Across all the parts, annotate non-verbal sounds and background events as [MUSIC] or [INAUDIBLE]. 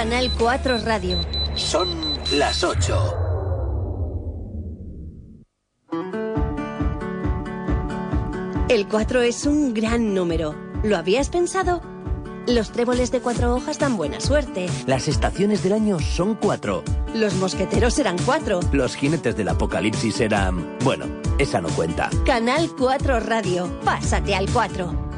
Canal 4 Radio. Son las 8. El 4 es un gran número. ¿Lo habías pensado? Los tréboles de cuatro hojas dan buena suerte. Las estaciones del año son cuatro. Los mosqueteros serán cuatro. Los jinetes del apocalipsis eran... Bueno, esa no cuenta. Canal 4 Radio. Pásate al 4.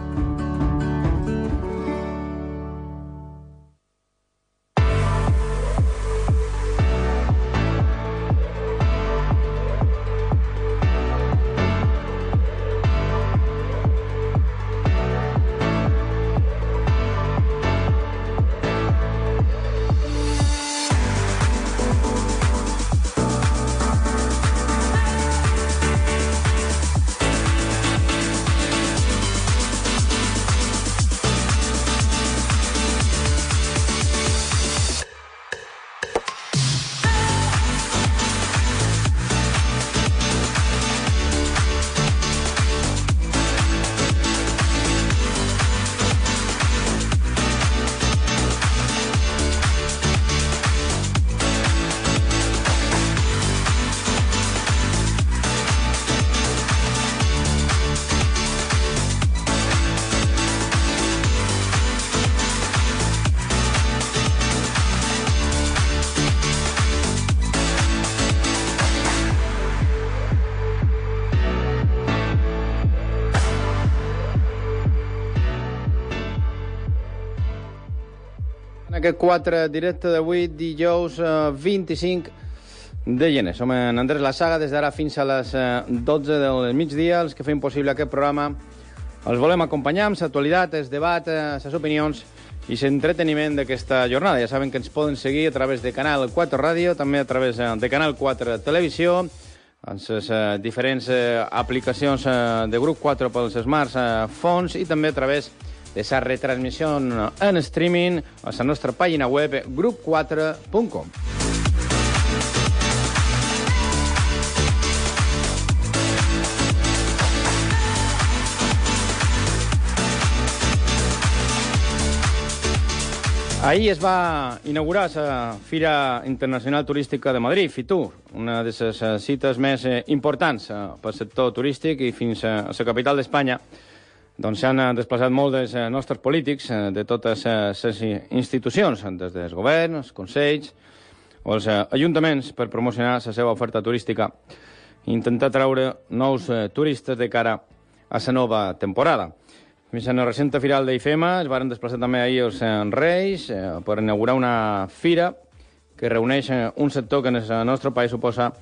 Aquest 4 directe d'avui, dijous eh, 25 de gener. Som en Andrés La Saga, des d'ara fins a les eh, 12 del migdia, els que fem possible aquest programa. Els volem acompanyar amb l'actualitat, el debat, eh, les opinions i l'entreteniment d'aquesta jornada. Ja saben que ens poden seguir a través de Canal 4 Ràdio, també a través eh, de Canal 4 Televisió, en les eh, diferents eh, aplicacions eh, de grup 4 pels smartphones i també a través de la retransmissió en streaming a la nostra pàgina web grup4.com. Ahir es va inaugurar la Fira Internacional Turística de Madrid, FITUR, una de les cites més eh, importants eh, pel sector turístic i fins a la capital d'Espanya, doncs s'han desplaçat molts dels eh, nostres polítics de totes les institucions, des dels governs, els consells o els ajuntaments, per promocionar la seva oferta turística i intentar treure nous turistes de cara a la nova temporada. Fins a la recente firal d'IFEMA es van desplaçar també ahir els Reis eh, per inaugurar una fira que reuneix un sector que en el nostre país suposa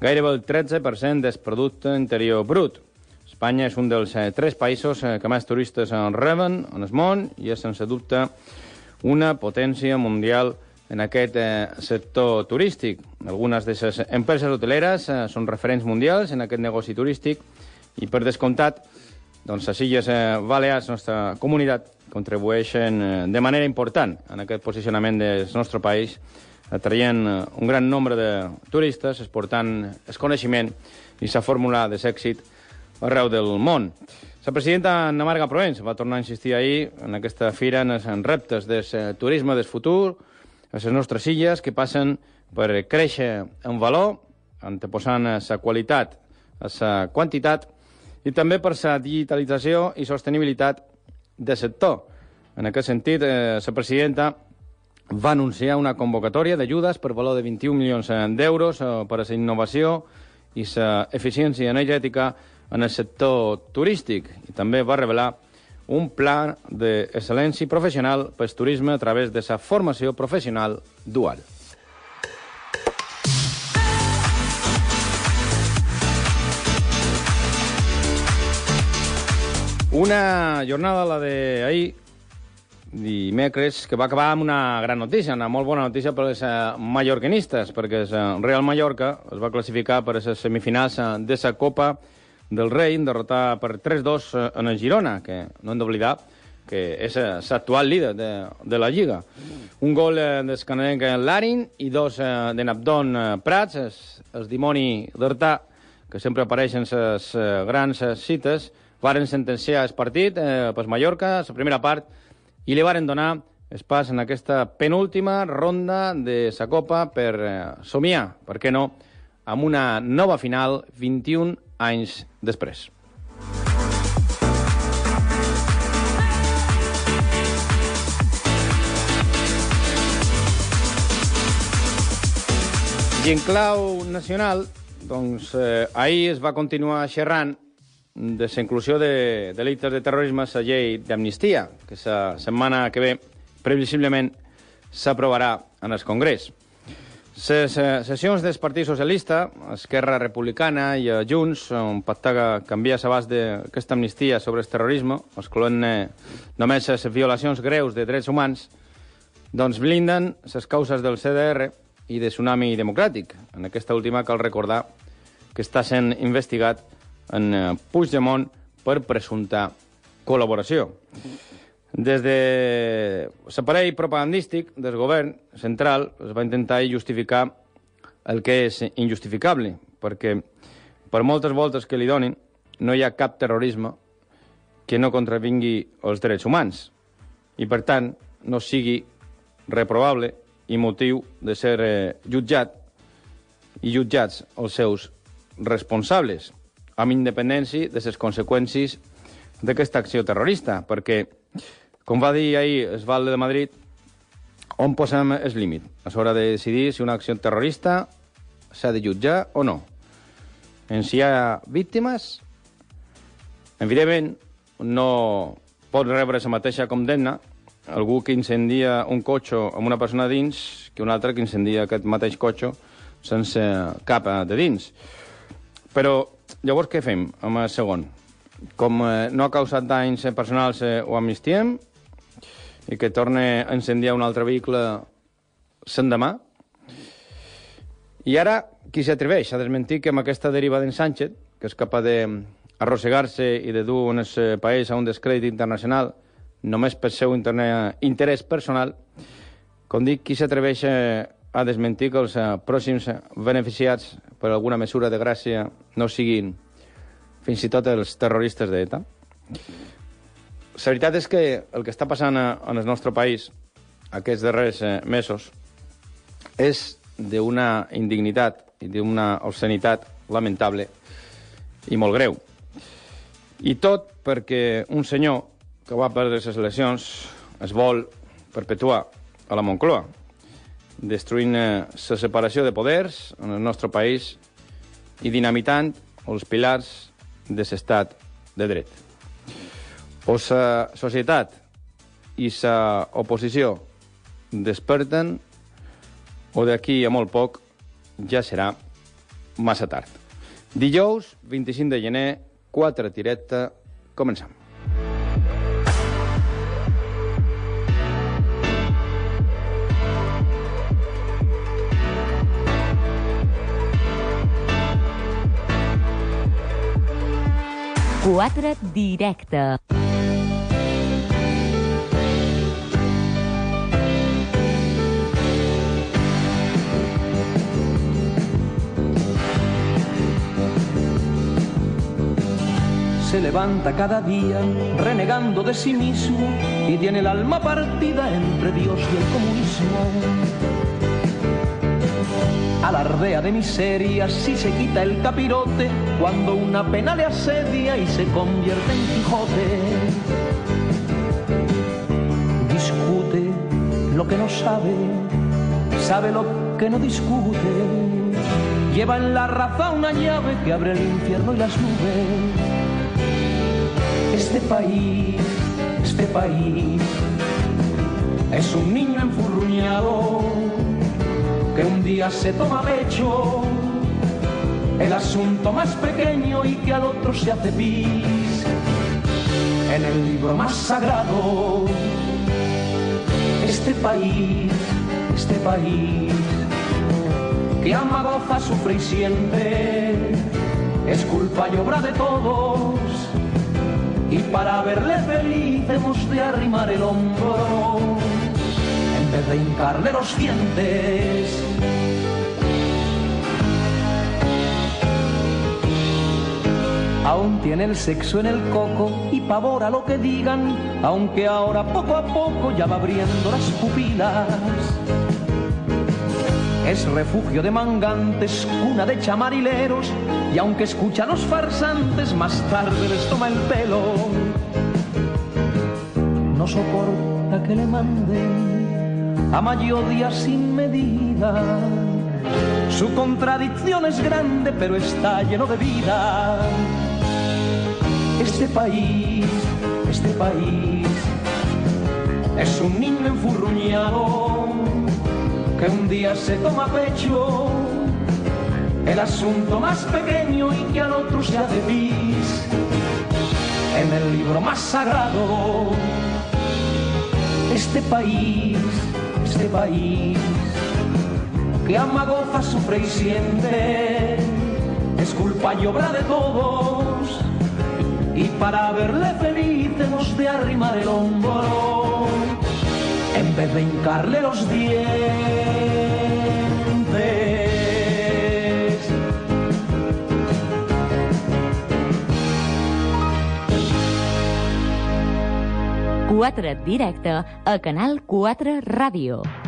gairebé el 13% del producte interior brut. Espanya és un dels eh, tres països eh, que més turistes en reben en el món i és, sense dubte, una potència mundial en aquest eh, sector turístic. Algunes de les empreses hoteleres eh, són referents mundials en aquest negoci turístic i, per descomptat, doncs les Illes eh, Balears, nostra comunitat, contribueixen eh, de manera important en aquest posicionament del nostre país, atraient eh, un gran nombre de turistes, exportant el coneixement i la fórmula de l'èxit arreu del món. La presidenta Anna Marga Provenç va tornar a insistir ahir en aquesta fira en els reptes del turisme del futur a les nostres illes que passen per créixer en valor, anteposant la qualitat a la quantitat, i també per la digitalització i sostenibilitat del sector. En aquest sentit, eh, la presidenta va anunciar una convocatòria d'ajudes per valor de 21 milions d'euros eh, per a la innovació i la eficiència energètica en el sector turístic i també va revelar un pla d'excel·lència professional per al turisme a través de la formació professional dual. Una jornada, la d'ahir, dimecres, que va acabar amb una gran notícia, una molt bona notícia per als uh, mallorquinistes, perquè el Real Mallorca es va classificar per a les semifinals uh, de la Copa del Rei, derrotar per 3-2 uh, en el Girona, que no hem d'oblidar que és l'actual líder de, de la Lliga. Un gol uh, del canadenc Larin i dos de Nabdon Prats, el, el dimoni d'Hortà, que sempre apareixen les grans cites, varen sentenciar el partit eh, per Mallorca, la primera part, i li varen donar es pas en aquesta penúltima ronda de sa Copa per eh, somiar, per què no, amb una nova final 21 anys després. I en clau nacional, doncs, eh, ahir es va continuar xerrant de la inclusió de delictes de terrorisme a la llei d'amnistia, que la setmana que ve previsiblement s'aprovarà en el Congrés. Les sessions del Partit Socialista, Esquerra Republicana i Junts, on pacta canviar l'abast d'aquesta amnistia sobre el terrorisme, excloent només les violacions greus de drets humans, doncs blinden les causes del CDR i de Tsunami Democràtic. En aquesta última cal recordar que està sent investigat en Puigdemont per presumpta col·laboració. Des de l'aparell propagandístic del govern central es va intentar justificar el que és injustificable, perquè per moltes voltes que li donin no hi ha cap terrorisme que no contravingui els drets humans. I, per tant, no sigui reprovable i motiu de ser eh, jutjat i jutjats els seus responsables, amb independència de les conseqüències d'aquesta acció terrorista, perquè, com va dir ahir el de Madrid, on posem el límit? És hora de decidir si una acció terrorista s'ha de jutjar o no. En si hi ha víctimes, evidentment, no pot rebre la mateixa condemna algú que incendia un cotxe amb una persona dins que un altre que incendia aquest mateix cotxe sense cap de dins. Però llavors què fem amb el segon? Com eh, no ha causat danys personals eh, ho amnistiem i que torne a incendiar un altre vehicle l'endemà? I ara, qui s'atreveix a desmentir que amb aquesta deriva d'en Sánchez, que és capaç d'arrossegar-se i de dur un país a un descrèdit internacional, només per seu interès personal, com dic, qui s'atreveix a desmentir que els eh, pròxims beneficiats per alguna mesura de gràcia no siguin fins i tot els terroristes d'ETA? La veritat és que el que està passant en el nostre país aquests darrers eh, mesos és d'una indignitat i d'una obscenitat lamentable i molt greu. I tot perquè un senyor que va perdre les eleccions es vol perpetuar a la Moncloa, destruint la eh, separació de poders en el nostre país i dinamitant els pilars de l'estat de dret. O la societat i la oposició desperten o d'aquí a molt poc ja serà massa tard. Dijous, 25 de gener, 4 directe, començam. Quatre directe. Se levanta cada día renegando de sí mismo y tiene el alma partida entre Dios y el comunismo alardea de miserias y se quita el capirote cuando una pena le asedia y se convierte en Quijote. Discute lo que no sabe, sabe lo que no discute. Lleva en la raza una llave que abre el infierno y las nubes. Este país, este país, es un niño enfurruñado que un día se toma pecho el asunto más pequeño y que al otro se hace pis en el libro más sagrado. Este país, este país, que ama, goza, sufre y siente, es culpa y obra de todos. Y para verle feliz hemos de arrimar el hombro en vez de hincarle los dientes. Aún tiene el sexo en el coco y pavora lo que digan, aunque ahora poco a poco ya va abriendo las pupilas. Es refugio de mangantes, cuna de chamarileros, y aunque escucha a los farsantes, más tarde les toma el pelo. No soporta que le manden a mayoría sin medida. Su contradicción es grande, pero está lleno de vida. Este país, este país, es un niño enfurruñado que un día se toma pecho el asunto más pequeño y que al otro se pis en el libro más sagrado. Este país, este país, que ama, goza, sufre y siente, es culpa y obra de todos. Y para verle feliz hemos de arrimar el hombro vez de hincarle los dientes. Quatre directe a Canal 4 Ràdio.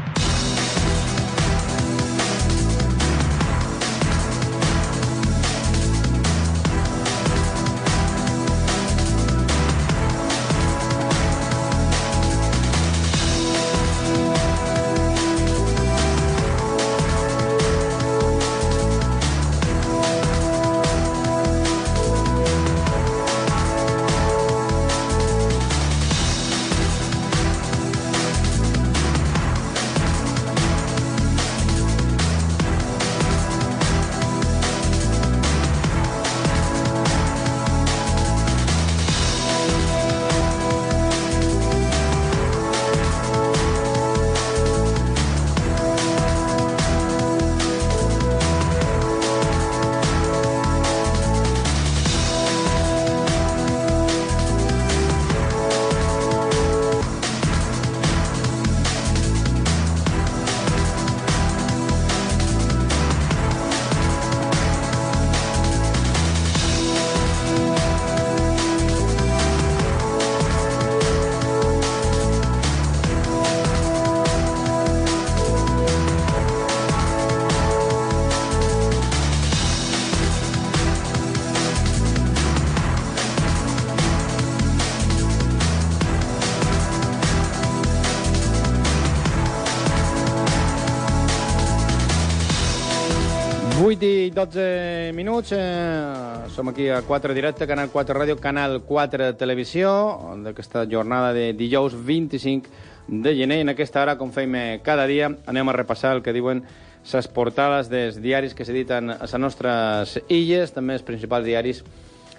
12 minuts. Eh, som aquí a 4 directe, Canal 4 Ràdio, Canal 4 Televisió, d'aquesta jornada de dijous 25 de gener. En aquesta hora, com fem cada dia, anem a repassar el que diuen les portades dels diaris que s'editen a les nostres illes, també els principals diaris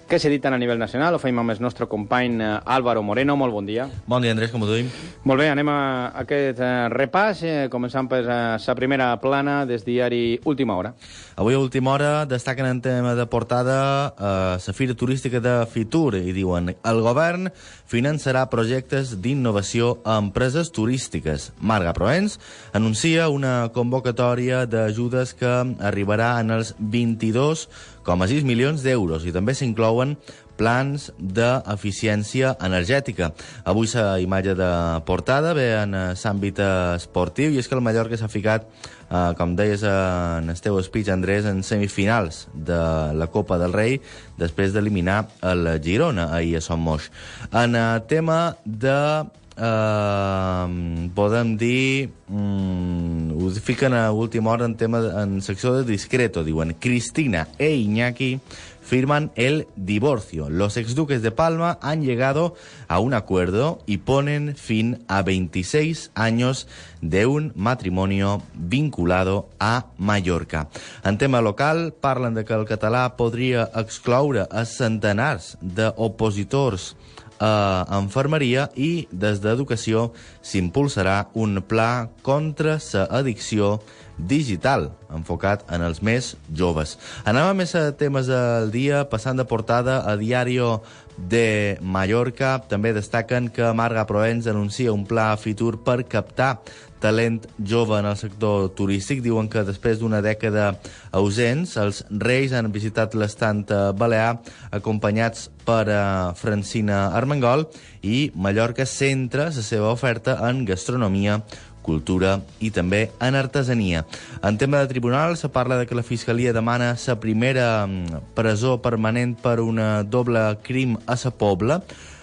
que s'editen a nivell nacional. Ho feim amb el nostre company eh, Álvaro Moreno. Molt bon dia. Bon dia, Andrés, com ho duim? Molt bé, anem a aquest eh, repàs, eh, començant per la primera plana des diari Última Hora. Avui a Última Hora destaquen en tema de portada eh, la Fira Turística de Fitur i diuen el govern finançarà projectes d'innovació a empreses turístiques. Marga Proens anuncia una convocatòria d'ajudes que arribarà en els 22 1,6 milions d'euros i també s'inclouen plans d'eficiència energètica. Avui la imatge de portada ve en l'àmbit esportiu i és que el Mallorca s'ha ficat, eh, com deies en el teu speech, Andrés, en semifinals de la Copa del Rei després d'eliminar el Girona ahir a Son Moix. En el tema de Uh, podem dir um, ho fiquen a última hora en tema en secció de discreto diuen Cristina e Iñaki firman el divorcio. Los exduques de Palma han llegado a un acuerdo y ponen fin a 26 años de un matrimonio vinculado a Mallorca. En tema local, parlen de que el català podria excloure a centenars d'opositors a Enfermeria i des d'Educació s'impulsarà un pla contra la addicció digital, enfocat en els més joves. Anem a més a temes del dia, passant de portada a Diario de Mallorca. També destaquen que Marga Proens anuncia un pla a Fitur per captar talent jove en el sector turístic. Diuen que després d'una dècada ausents, els Reis han visitat l'estant balear acompanyats per uh, Francina Armengol i Mallorca centra la seva oferta en gastronomia, cultura i també en artesania. En tema de tribunal, se parla de que la Fiscalia demana la primera mm, presó permanent per una doble crim a sa pobla.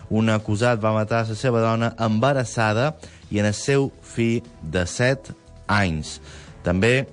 Un acusat va matar la seva dona embarassada i en el seu fill de 7 anys. També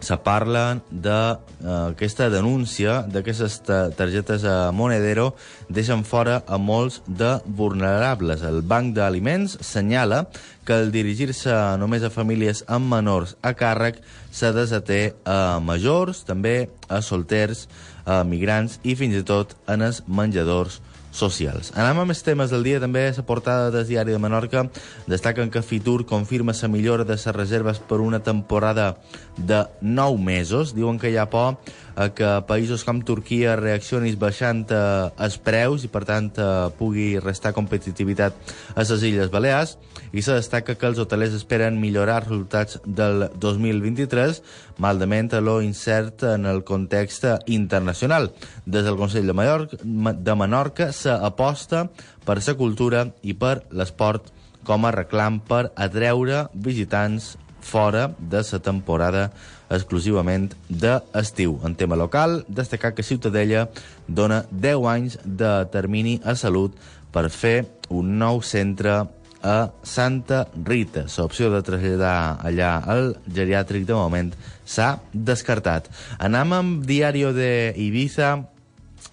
se parla d'aquesta uh, denúncia d'aquestes targetes a Monedero deixen fora a molts de vulnerables. El Banc d'Aliments senyala que al dirigir-se només a famílies amb menors a càrrec se desaté a majors, també a solters, a migrants i fins i tot en els menjadors socials. Anem a més temes del dia. També la portada del diari de Menorca destaquen que Fitur confirma la millora de les reserves per una temporada de 9 mesos. Diuen que hi ha por a que països com Turquia reaccionis baixant eh, els preus i, per tant, eh, pugui restar competitivitat a les Illes Balears. I se destaca que els hotelers esperen millorar resultats del 2023, maldament a lo incert en el context internacional. Des del Consell de, Mallorca, de Menorca s'aposta per la cultura i per l'esport com a reclam per atreure visitants fora de la temporada exclusivament d'estiu. En tema local, destacar que Ciutadella dona 10 anys de termini a salut per fer un nou centre a Santa Rita. L'opció de traslladar allà al geriàtric de moment s'ha descartat. Anam amb Diario de Ibiza,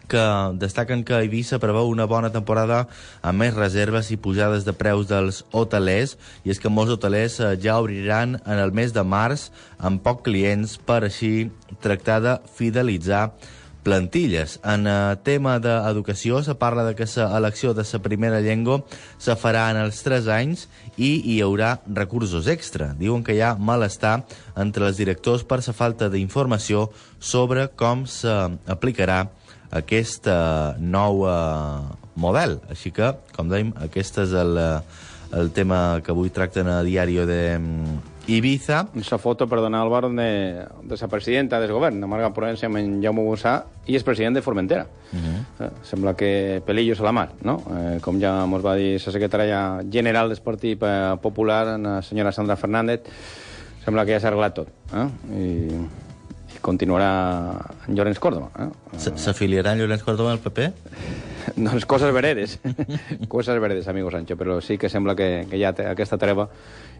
que destaquen que Eivissa preveu una bona temporada amb més reserves i pujades de preus dels hotelers, i és que molts hotelers eh, ja obriran en el mes de març amb poc clients per així tractar de fidelitzar plantilles. En uh, tema d'educació se parla de que la elecció de la primera llengua se farà en els 3 anys i hi haurà recursos extra. Diuen que hi ha malestar entre els directors per la falta d'informació sobre com s'aplicarà aquest nou model. Així que, com dèiem, aquest és el, el tema que avui tracten a Diari de um, Ibiza. Esa foto, perdona, Álvaro, de, de la presidenta del govern, de Marga Provença, amb Jaume Bussà, i és president de Formentera. Uh -huh. eh, sembla que pelillos a la mar, no? Eh, com ja ens va dir la secretària general del Partit Popular, la senyora Sandra Fernández, sembla que ja s'ha arreglat tot. Eh? I continuarà en Llorenç Córdoba. Eh? S'afiliarà en Llorenç Córdoba al PP? doncs [LAUGHS] coses veredes, [LAUGHS] coses veredes, amigo Sancho, però sí que sembla que, que hi ha aquesta treva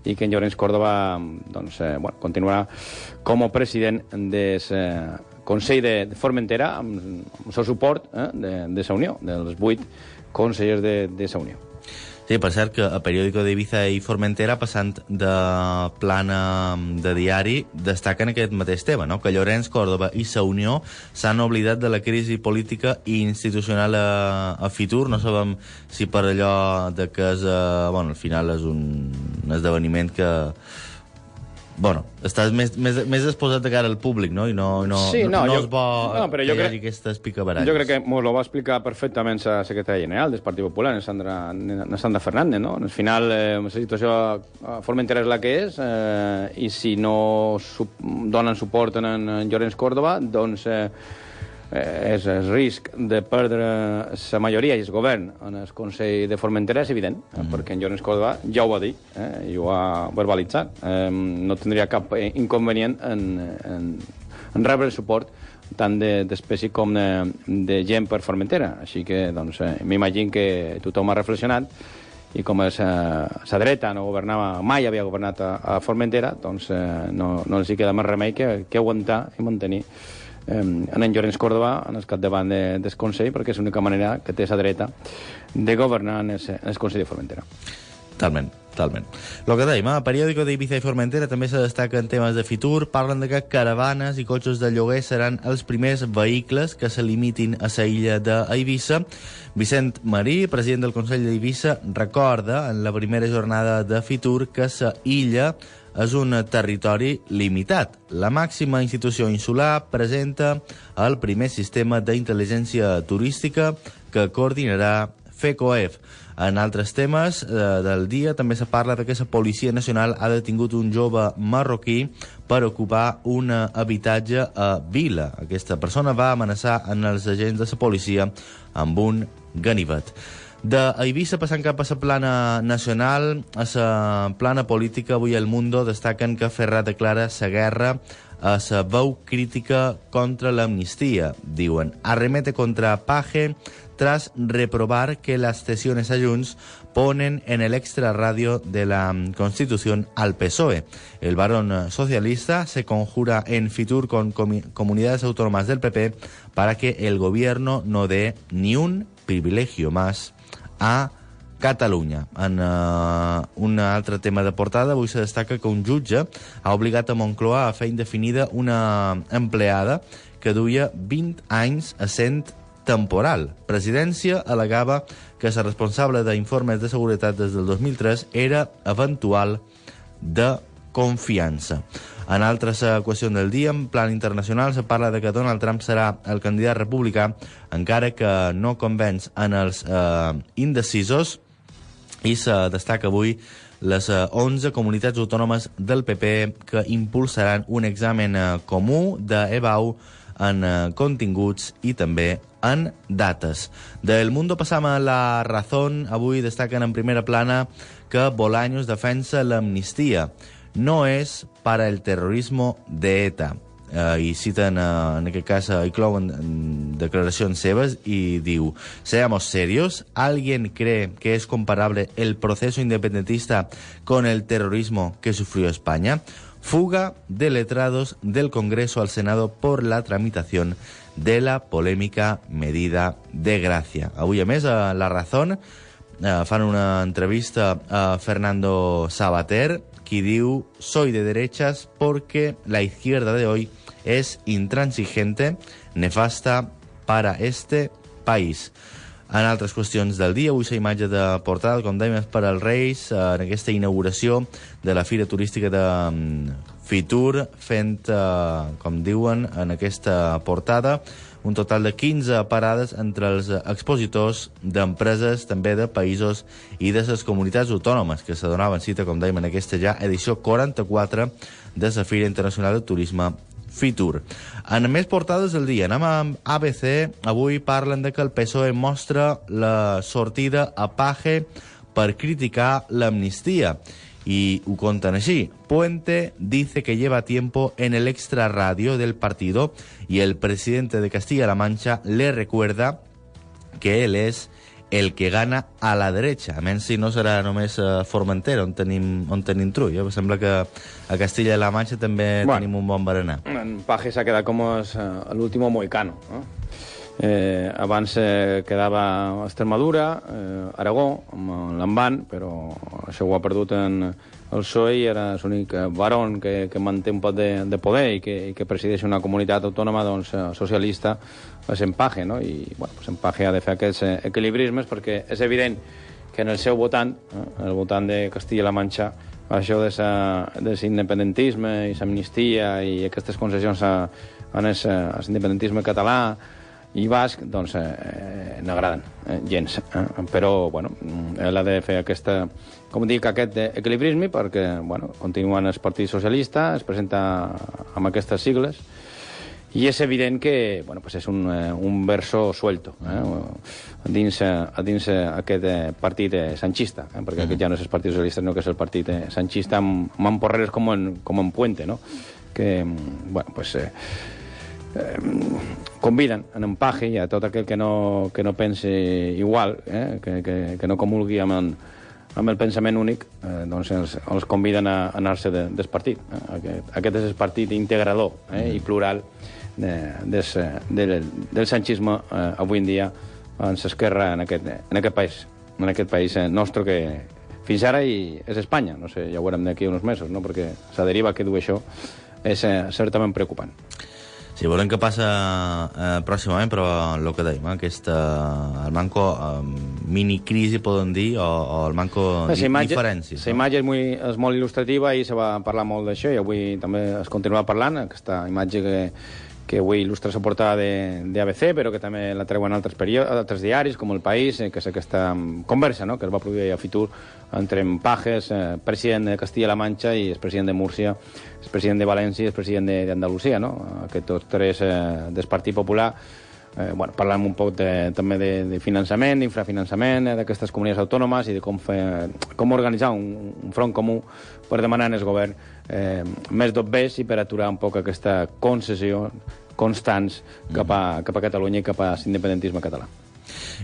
i que en Llorenç Córdoba doncs, eh, bueno, continuarà com a president del eh, Consell de, de Formentera amb, amb el seu suport eh, de, de sa Unió, dels vuit consellers de, de sa Unió. Sí, per cert que a Periódico d'Ibiza i Formentera, passant de plana de diari, destaquen aquest mateix tema, no? que Llorenç Córdoba i Sa Unió s'han oblidat de la crisi política i institucional a, a Fitur. No sabem si per allò de que és, eh, bueno, al final és un, un esdeveniment que bueno, estàs més, més, més exposat de cara al públic, no? I no, no, sí, no, no, jo, és bo no, però que jo hi crec, hagi aquestes picabaralles. Jo crec que ens ho va explicar perfectament la secretària general del Partit Popular, la Sandra, la Sandra Fernández, no? Al final, eh, la situació a Formentera és la que és, eh, i si no donen suport en, en Llorenç Córdoba, doncs... Eh, eh, és el risc de perdre la majoria i el govern en el Consell de Formentera és evident, mm -hmm. perquè en Jones Córdoba ja ho va dir eh, i ho ha verbalitzat. Eh, no tindria cap inconvenient en, en, en rebre el suport tant d'espècie de, com de, de gent per Formentera. Així que doncs, eh, m'imagino que tothom ha reflexionat i com la dreta no governava, mai havia governat a, a Formentera, doncs eh, no, no els hi queda més remei que, que aguantar i mantenir eh, en en Llorenç Córdoba en el capdavant de, del Consell, perquè és l'única manera que té la dreta de governar en el, en el Consell de Formentera. Talment. Talment. Lo que dèiem, a periòdico d'Ibiza i Formentera també se destaquen temes de Fitur, parlen de que caravanes i cotxes de lloguer seran els primers vehicles que se limitin a la illa d'Eivissa. Vicent Marí, president del Consell d'Eivissa, recorda en la primera jornada de Fitur que la illa és un territori limitat. La màxima institució insular presenta el primer sistema d'intel·ligència turística que coordinarà FECOEF. En altres temes eh, del dia també se parla de que la Policia Nacional ha detingut un jove marroquí per ocupar un habitatge a Vila. Aquesta persona va amenaçar en els agents de la policia amb un ganivet. De Eivissa, passant cap a la plana nacional, a la plana política, avui el Mundo destaquen que Ferrà declara la guerra a la veu crítica contra l'amnistia. Diuen, arremete contra Paje tras reprobar que las cesiones a Junts ponen en el extrarradio de la Constitución al PSOE. El varón socialista se conjura en Fitur con comunidades autónomas del PP para que el gobierno no dé ni un privilegio más a Catalunya. En uh, un altre tema de portada, avui se destaca que un jutge ha obligat a Moncloa a fer indefinida una empleada que duia 20 anys a sent temporal. Presidència alegava que la responsable d'informes de seguretat des del 2003 era eventual de confiança. En altres eh, qüestions del dia, en plan internacional, se parla de que Donald Trump serà el candidat republicà, encara que no convenç en els eh, indecisos, i se destaca avui les 11 eh, comunitats autònomes del PP que impulsaran un examen eh, comú d'EBAU en eh, continguts i també en dates. Del Mundo passam a La Razón. Avui destaquen en primera plana que Bolaños defensa l'amnistia. No és para el terrorismo de ETA. Uh, i citen, uh, en aquest cas, uh, inclouen declaracions seves i diu Seamos serios, ¿alguien cree que es comparable el proceso independentista con el terrorismo que sufrió España? Fuga de letrados del Congreso al Senado por la tramitación de la polémica medida de gracia. Avui, a La Razón eh, fan una entrevista a Fernando Sabater, qui diu «Soy de derechas porque la izquierda de hoy es intransigente, nefasta para este país». En altres qüestions del dia, avui la imatge de portada, com dèiem, és per als Reis, eh, en aquesta inauguració de la Fira Turística de mm, Fitur, fent, eh, com diuen, en aquesta portada, un total de 15 parades entre els expositors d'empreses també de països i de les comunitats autònomes que se donaven cita, com dèiem, en aquesta ja edició 44 de la Fira Internacional de Turisme Fitur. En més portades del dia, anem amb ABC. Avui parlen de que el PSOE mostra la sortida a Paje per criticar l'amnistia. Y contan así. Puente dice que lleva tiempo en el extrarradio del partido y el presidente de Castilla-La Mancha le recuerda que él es el que gana a la derecha. A menys si no serà només a Formentera on tenim, on tenim trull. Eh? Sembla que a Castilla-La Mancha també bueno, tenim un bon berenar. En Paje s'ha quedat com l'últim moicano. No? Eh, abans eh, quedava Extremadura, eh, Aragó, amb l'Amban, però això ho ha perdut en el PSOE i era l'únic baron que, que manté un pot de, de poder i que, i que presideix una comunitat autònoma doncs, eh, socialista, és Empage, no? I bueno, pues Empage ha de fer aquests eh, equilibrismes perquè és evident que en el seu votant, eh, el votant de Castilla-La Manxa, això de l'independentisme i l'amnistia i aquestes concessions a, a l'independentisme català i basc, doncs, eh, n'agraden eh, gens. Eh? Però, bueno, ell ha de fer aquesta, com dic, aquest equilibrisme perquè, bueno, continuen el Partit Socialista, es presenta amb aquestes sigles, i és evident que bueno, pues és un, eh, un verso suelto eh, dins, dins aquest eh, partit sanchista, eh, perquè aquest ja no és el Partit Socialista, sinó que és el partit sanchista amb, amb porreres com en, com en Puente, no? que, bueno, pues, eh, eh, conviden en empaje i a tot aquell que no, que no pense igual, eh, que, que, que no comulgui amb, en, amb el pensament únic, eh, doncs els, els conviden a, anar-se de, del partit. Eh? Aquest, aquest és el partit integrador eh, i plural de, des, del, del sanchisme eh, avui en dia en s'esquerra en, aquest, en aquest país, en aquest país eh, nostre que, fins ara i és Espanya. No sé, ja ho veurem d'aquí uns mesos, no? perquè la deriva que du això és eh, certament preocupant. Sí, veurem què passa eh, pròximament, però el que dèiem, eh, aquesta, el manco eh, mini-crisi, poden dir, o, o el manco La imatge, diferències. la imatge és, muy, és molt il·lustrativa i se va parlar molt d'això i avui també es continua parlant, aquesta imatge que, que avui il·lustra la portada de, de ABC, però que també la treuen altres, altres diaris, com El País, eh, que és aquesta mm, conversa no? que es va produir a Fitur entre en Pajes, eh, president de Castilla-La Manxa, i el president de Múrcia, el president de València i el president de- d'Andalusia, no? aquests tots tres eh, del Partit Popular, eh, bueno, parlem un poc de, també de, de finançament, d'infrafinançament eh, d'aquestes comunitats autònomes i de com, fer, com organitzar un, un front comú per demanar al govern eh, més dobbers i per aturar un poc aquesta concessió constants cap a, cap a Catalunya i cap a l'independentisme català.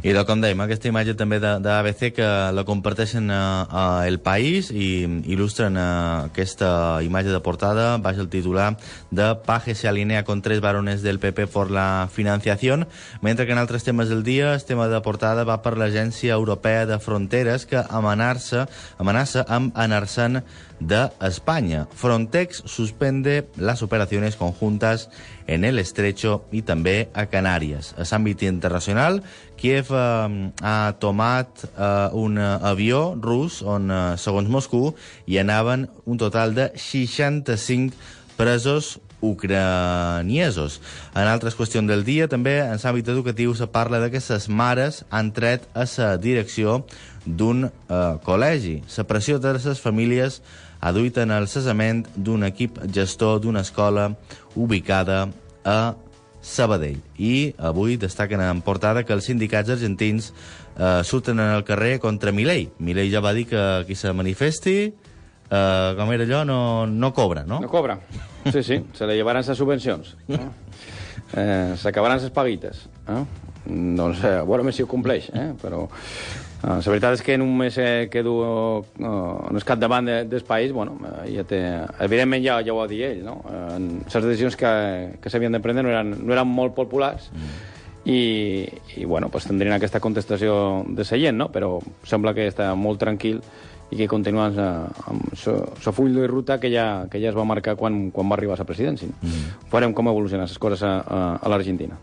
I de, com dèiem, aquesta imatge també de, de ABC que la comparteixen a, a El País i il·lustren eh, aquesta imatge de portada, baix el titular de Paje se alinea con tres varones del PP por la financiación, mentre que en altres temes del dia el tema de portada va per l'Agència Europea de Fronteres que amenaça, amenaça amb anar-se'n d'Espanya. Frontex suspende las operaciones conjuntas en el Estrecho i també a Canàries. A l'àmbit internacional, Kiev eh, ha tomat eh, un avió rus on, eh, segons Moscou, hi anaven un total de 65 presos ucraniesos. En altres qüestions del dia, també en l'àmbit educatiu se parla de que les mares han tret a la direcció d'un eh, col·legi. La pressió de les famílies ha duit en el cessament d'un equip gestor d'una escola ubicada a Sabadell. I avui destaquen en portada que els sindicats argentins eh, surten en el carrer contra Milei. Milei ja va dir que qui se manifesti, eh, com era allò, no, no cobra, no? No cobra. Sí, sí, se le llevaran les subvencions. No? Eh, S'acabaran les paguites. Eh? Doncs, eh, a veure si ho compleix, eh? però eh, la veritat és que en un mes eh, que du eh, en el capdavant de, del país, bueno, eh, ja té, evidentment ja, ja ho va dir ell, no? Eh, les decisions que, que s'havien de prendre no eren, no eren molt populars, i, i bueno, pues tindrien aquesta contestació de la gent, no? però sembla que està molt tranquil i que continua amb el full de ruta que ja, que ja es va marcar quan, quan va arribar a la presidència. Mm. Veurem com evolucionen les coses a, a, a l'Argentina.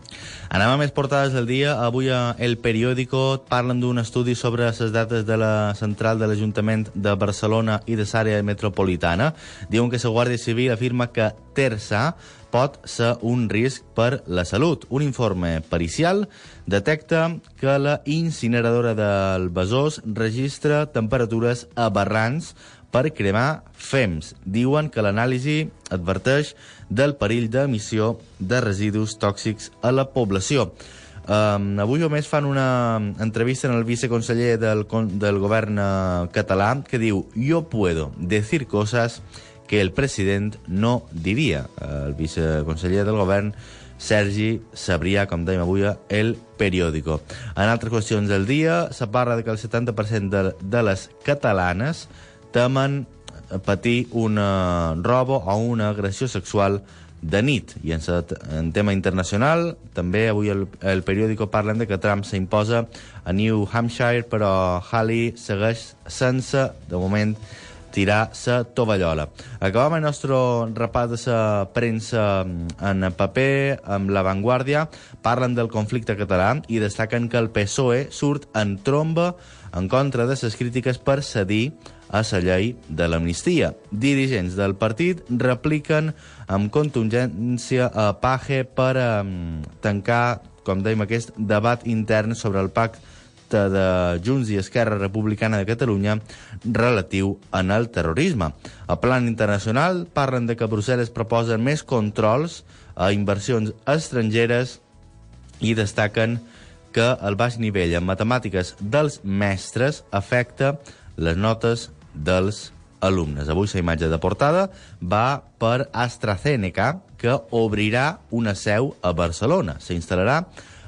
Anem a més portades del dia. Avui a El Periódico parlen d'un estudi sobre les dates de la central de l'Ajuntament de Barcelona i de l'àrea metropolitana. Diuen que la Guàrdia Civil afirma que Terça pot ser un risc per la salut. Un informe pericial detecta que la incineradora del Besòs registra temperatures aberrants per cremar fems. Diuen que l'anàlisi adverteix del perill d'emissió de residus tòxics a la població. Um, avui a més fan una entrevista en el viceconseller del, del govern uh, català que diu «Yo puedo decir cosas que el president no diria». El viceconseller del govern Sergi Sabrià, com dèiem avui, El Periódico. En altres qüestions del dia, se parla de que el 70% de, de les catalanes temen patir una robo o una agressió sexual de nit. I en, en tema internacional, també avui el, el periòdico parlen de que Trump s'imposa a New Hampshire, però Halley segueix sense, de moment, tirar sa tovallola. Acabam el nostre repàs de la premsa en paper, amb La Vanguardia, parlen del conflicte català i destaquen que el PSOE surt en tromba en contra de les crítiques per cedir a la llei de l'amnistia. Dirigents del partit repliquen amb contundència a Page per um, tancar, com dèiem, aquest debat intern sobre el pacte de Junts i Esquerra Republicana de Catalunya relatiu en el terrorisme. A plan internacional parlen de que Brussel·les proposa més controls a inversions estrangeres i destaquen que el baix nivell en matemàtiques dels mestres afecta les notes dels alumnes. Avui la imatge de portada va per AstraZeneca, que obrirà una seu a Barcelona. S'instal·larà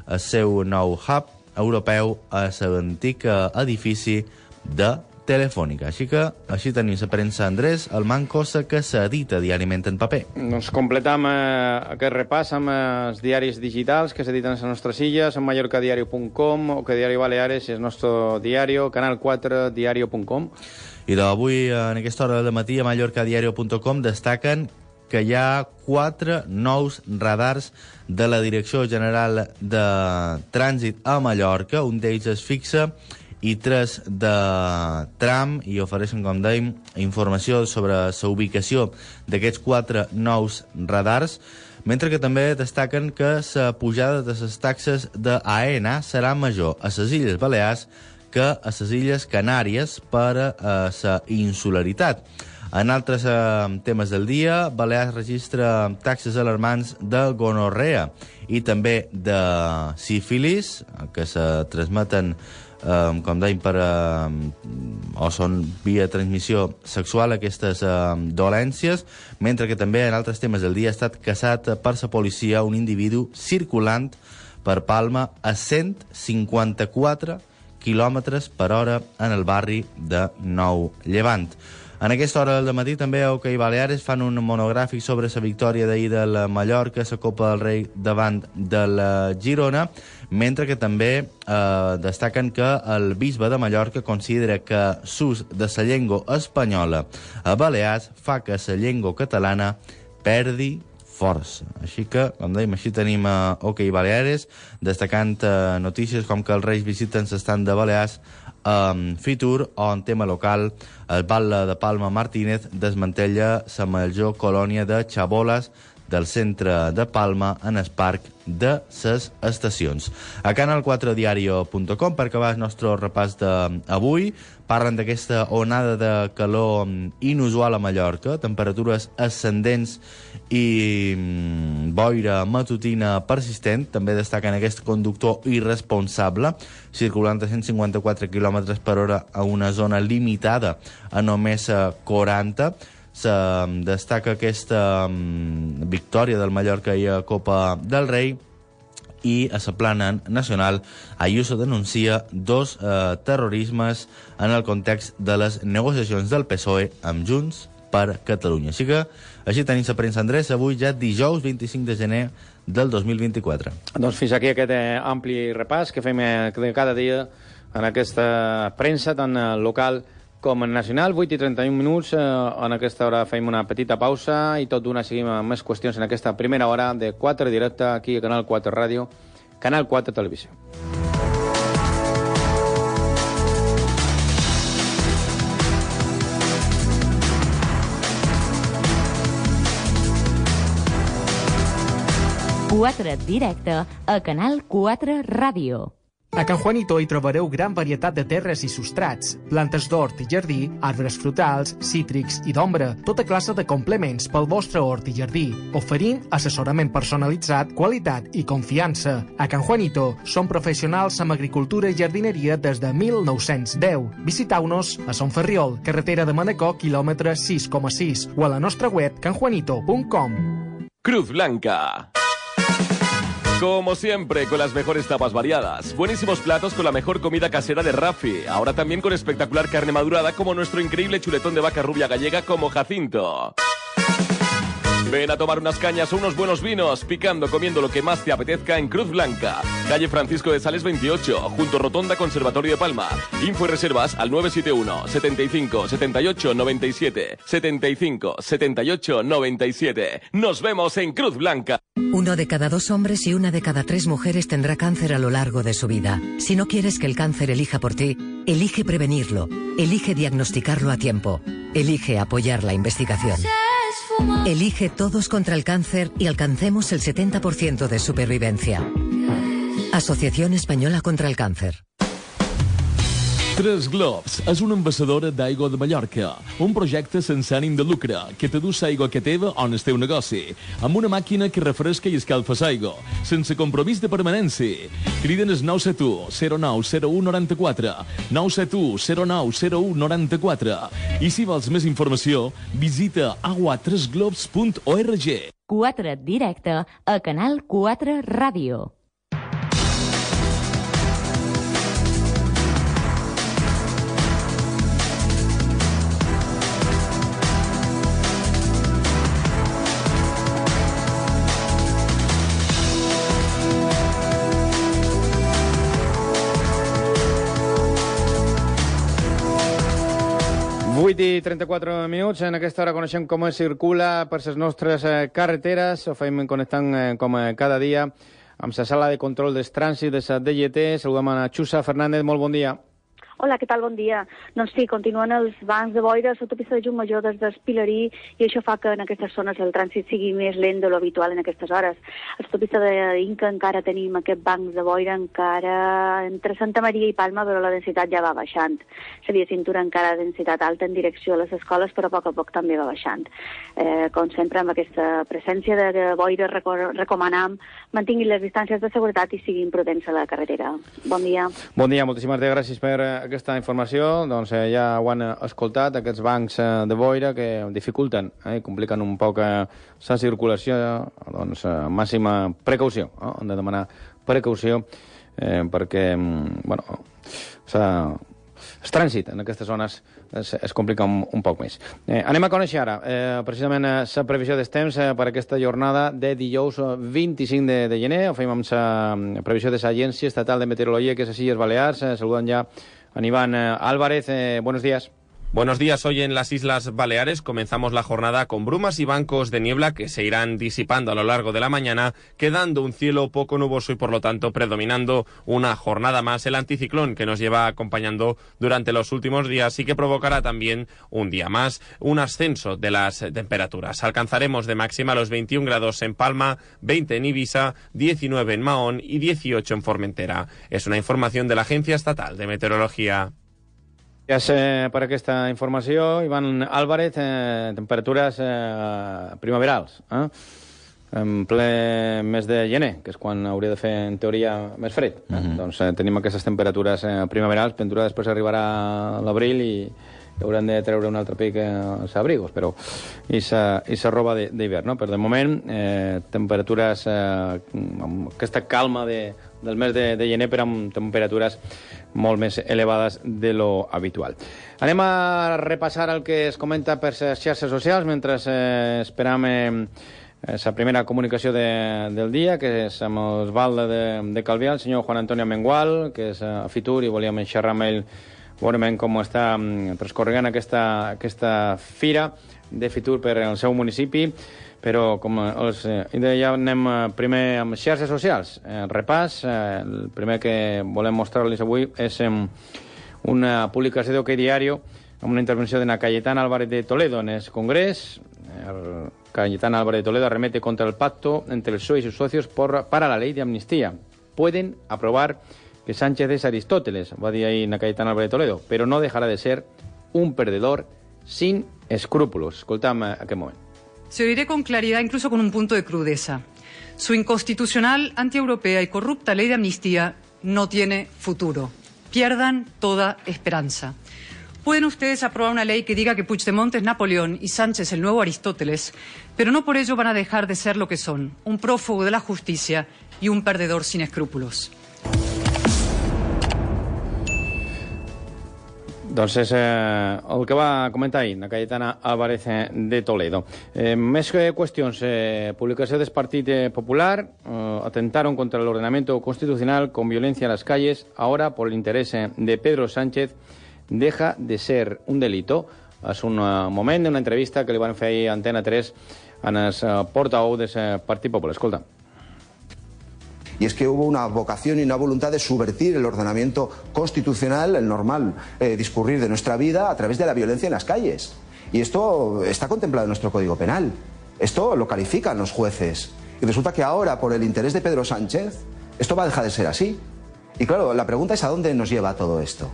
el seu nou hub europeu a l'antic edifici de telefònica. Així que així tenim la premsa Andrés, el Mancosa que s'edita diàriament en paper. Doncs completam eh, aquest repàs amb eh, els diaris digitals que s'editen a les nostres illes, en mallorcadiario.com o que Diario Baleares és el nostre diari, canal 4 diario.com. I d'avui, en aquesta hora de matí, a mallorcadiario.com destaquen que hi ha quatre nous radars de la Direcció General de Trànsit a Mallorca. Un d'ells es fixa i tres de tram i ofereixen, com dèiem, informació sobre la ubicació d'aquests quatre nous radars, mentre que també destaquen que la pujada de les taxes d'AENA serà major a les Illes Balears que a les Illes Canàries per a la insularitat. En altres eh, temes del dia, Balears registra taxes alarmants de gonorrea i també de sífilis, que se transmeten eh, com dèiem, per, eh, o són via transmissió sexual aquestes eh, dolències, mentre que també en altres temes del dia ha estat caçat per la policia un individu circulant per Palma a 154 quilòmetres per hora en el barri de Nou Llevant. En aquesta hora del matí també a Hockey Baleares fan un monogràfic sobre la victòria d'ahir del Mallorca, la Copa del Rei davant de la Girona, mentre que també eh, destaquen que el bisbe de Mallorca considera que l'ús de la llengua espanyola a Balears fa que la llengua catalana perdi força. Així que, com dèiem, així tenim a OK Baleares, destacant eh, notícies com que els Reis visiten l'estat de Balears um, Fitur o en tema local el Batlle de Palma Martínez desmantella la major colònia de xaboles del centre de Palma en el parc de ses estacions. A canal4diario.com, per acabar el nostre repàs d'avui, parlen d'aquesta onada de calor inusual a Mallorca, temperatures ascendents i mm, boira matutina persistent. També destaquen aquest conductor irresponsable, circulant a 154 km per hora a una zona limitada a només 40 se destaca aquesta um, victòria del Mallorca i a Copa del Rei i a la plana nacional Ayuso denuncia dos eh, terrorismes en el context de les negociacions del PSOE amb Junts per Catalunya. Així que així tenim la premsa Andrés, avui ja dijous 25 de gener del 2024. Doncs fins aquí aquest eh, ampli repàs que fem eh, cada dia en aquesta premsa tan eh, local com en nacional, 8 i 31 minuts. En aquesta hora fem una petita pausa i tot d'una seguim amb més qüestions en aquesta primera hora de 4 directe aquí a Canal 4 Ràdio, Canal 4 Televisió. Quatre directe a Canal 4 Ràdio. A Can Juanito hi trobareu gran varietat de terres i substrats, plantes d'hort i jardí, arbres frutals, cítrics i d'ombra, tota classe de complements pel vostre hort i jardí, oferint assessorament personalitzat, qualitat i confiança. A Can Juanito som professionals amb agricultura i jardineria des de 1910. Visitau-nos a Son Ferriol, carretera de Manacor, quilòmetre 6,6 o a la nostra web canjuanito.com. Cruz Blanca. Como siempre, con las mejores tapas variadas, buenísimos platos con la mejor comida casera de Rafi, ahora también con espectacular carne madurada como nuestro increíble chuletón de vaca rubia gallega como Jacinto. Ven a tomar unas cañas o unos buenos vinos, picando, comiendo lo que más te apetezca en Cruz Blanca, calle Francisco de Sales 28, junto Rotonda Conservatorio de Palma. Info y reservas al 971 75 78 97 75 78 97. Nos vemos en Cruz Blanca. Uno de cada dos hombres y una de cada tres mujeres tendrá cáncer a lo largo de su vida. Si no quieres que el cáncer elija por ti, elige prevenirlo, elige diagnosticarlo a tiempo, elige apoyar la investigación. Elige todos contra el cáncer y alcancemos el 70% de supervivencia. Asociación Española contra el Cáncer. Tres Globs és una ambaixadora d'aigua de Mallorca, un projecte sense ànim de lucre que t'adús aigua que teva on el teu negoci, amb una màquina que refresca i escalfa aigua, sense compromís de permanència. Criden el 971 0901 94, 971 0901 94. I si vols més informació, visita agua3globs.org. 4 directe a Canal 4 Ràdio. 8 i 34 minuts. En aquesta hora coneixem com es circula per les nostres eh, carreteres. Ho fem connectant eh, com eh, cada dia amb la sala de control dels trànsit de la DGT. Saludem a Xusa Fernández. Molt bon dia. Hola, què tal? Bon dia. Doncs sí, continuen els bancs de boira a l'autopista de Major des d'Espilarí i això fa que en aquestes zones el trànsit sigui més lent de lo habitual en aquestes hores. A l'autopista d'Inca encara tenim aquest banc de boira encara entre Santa Maria i Palma, però la densitat ja va baixant. Via cintura encara de densitat alta en direcció a les escoles, però a poc a poc també va baixant. Eh, com sempre, amb aquesta presència de boira recomanam mantinguin les distàncies de seguretat i siguin prudents a la carretera. Bon dia. Bon dia, moltíssimes gràcies per aquesta informació, doncs eh, ja ho han escoltat, aquests bancs eh, de boira que dificulten eh, i compliquen un poc eh, la circulació, doncs eh, màxima precaució, eh? hem de demanar precaució eh, perquè, mm, bueno, el trànsit en aquestes zones es, es complica un, un poc més. Eh, anem a conèixer ara eh, precisament la eh, previsió dels temps eh, per aquesta jornada de dijous 25 de, de gener. Ho fem amb la mm, previsió de l'Agència Estatal de Meteorologia, que és a Illes Balears. Eh, saluden ja Aníbal eh, Álvarez, eh, buenos días. Buenos días. Hoy en las Islas Baleares comenzamos la jornada con brumas y bancos de niebla que se irán disipando a lo largo de la mañana, quedando un cielo poco nuboso y por lo tanto predominando una jornada más el anticiclón que nos lleva acompañando durante los últimos días y que provocará también un día más un ascenso de las temperaturas. Alcanzaremos de máxima los 21 grados en Palma, 20 en Ibiza, 19 en Mahón y 18 en Formentera. Es una información de la Agencia Estatal de Meteorología. Gràcies eh, per aquesta informació. Ivan Álvarez, eh, temperatures eh, primaverals. Eh? En ple mes de gener, que és quan hauria de fer, en teoria, més fred. Eh? Uh mhm. -huh. Doncs eh, tenim aquestes temperatures eh, primaverals. Pintura després arribarà l'abril i, haurem de treure un altre pic als abrigos, però i sa, i sa roba d'hivern, no? Però de moment, eh, temperatures eh, amb aquesta calma de, del mes de, de gener, però amb temperatures molt més elevades de lo habitual. Anem a repassar el que es comenta per les xarxes socials mentre eh, esperam eh, la primera comunicació de, del dia, que és amb el Valde de, de Calvià, el senyor Juan Antonio Mengual, que és a Fitur, i volíem xerrar amb ell veurem com està mm, transcorregant aquesta, aquesta fira de Fitur per al seu municipi però com els eh, deia, anem eh, primer amb xarxes socials. El repàs, eh, el primer que volem mostrar-los avui és una publicació d'Ok Diario una intervenció de Cayetana Álvarez de Toledo en el Congrés. El Cayetana Álvarez de Toledo arremete contra el pacto entre el PSOE y sus socios para la ley de amnistía. Pueden aprobar que Sánchez es Aristóteles, va a decir ahí Álvarez de Toledo, pero no dejará de ser un perdedor sin escrúpulos. Escolta'm aquest moment. Se oiré con claridad, incluso con un punto de crudeza. Su inconstitucional, antieuropea y corrupta ley de amnistía no tiene futuro. Pierdan toda esperanza. Pueden ustedes aprobar una ley que diga que Puigdemont es Napoleón y Sánchez el nuevo Aristóteles, pero no por ello van a dejar de ser lo que son, un prófugo de la justicia y un perdedor sin escrúpulos. Doncs és eh, el que va comentar ahir la Cayetana Álvarez eh, de Toledo. Eh, més que qüestions, eh, publicació del Partit Popular, eh, atentaron contra el ordenamiento constitucional con violencia en las calles, ahora por el interés eh, de Pedro Sánchez deja de ser un delito. És un moment d'una entrevista que li van fer ahir a Antena 3 en el portaveu del Partit Popular. Escolta. Y es que hubo una vocación y una voluntad de subvertir el ordenamiento constitucional, el normal eh, discurrir de nuestra vida a través de la violencia en las calles. Y esto está contemplado en nuestro Código Penal. Esto lo califican los jueces. Y resulta que ahora, por el interés de Pedro Sánchez, esto va a dejar de ser así. Y claro, la pregunta es a dónde nos lleva todo esto.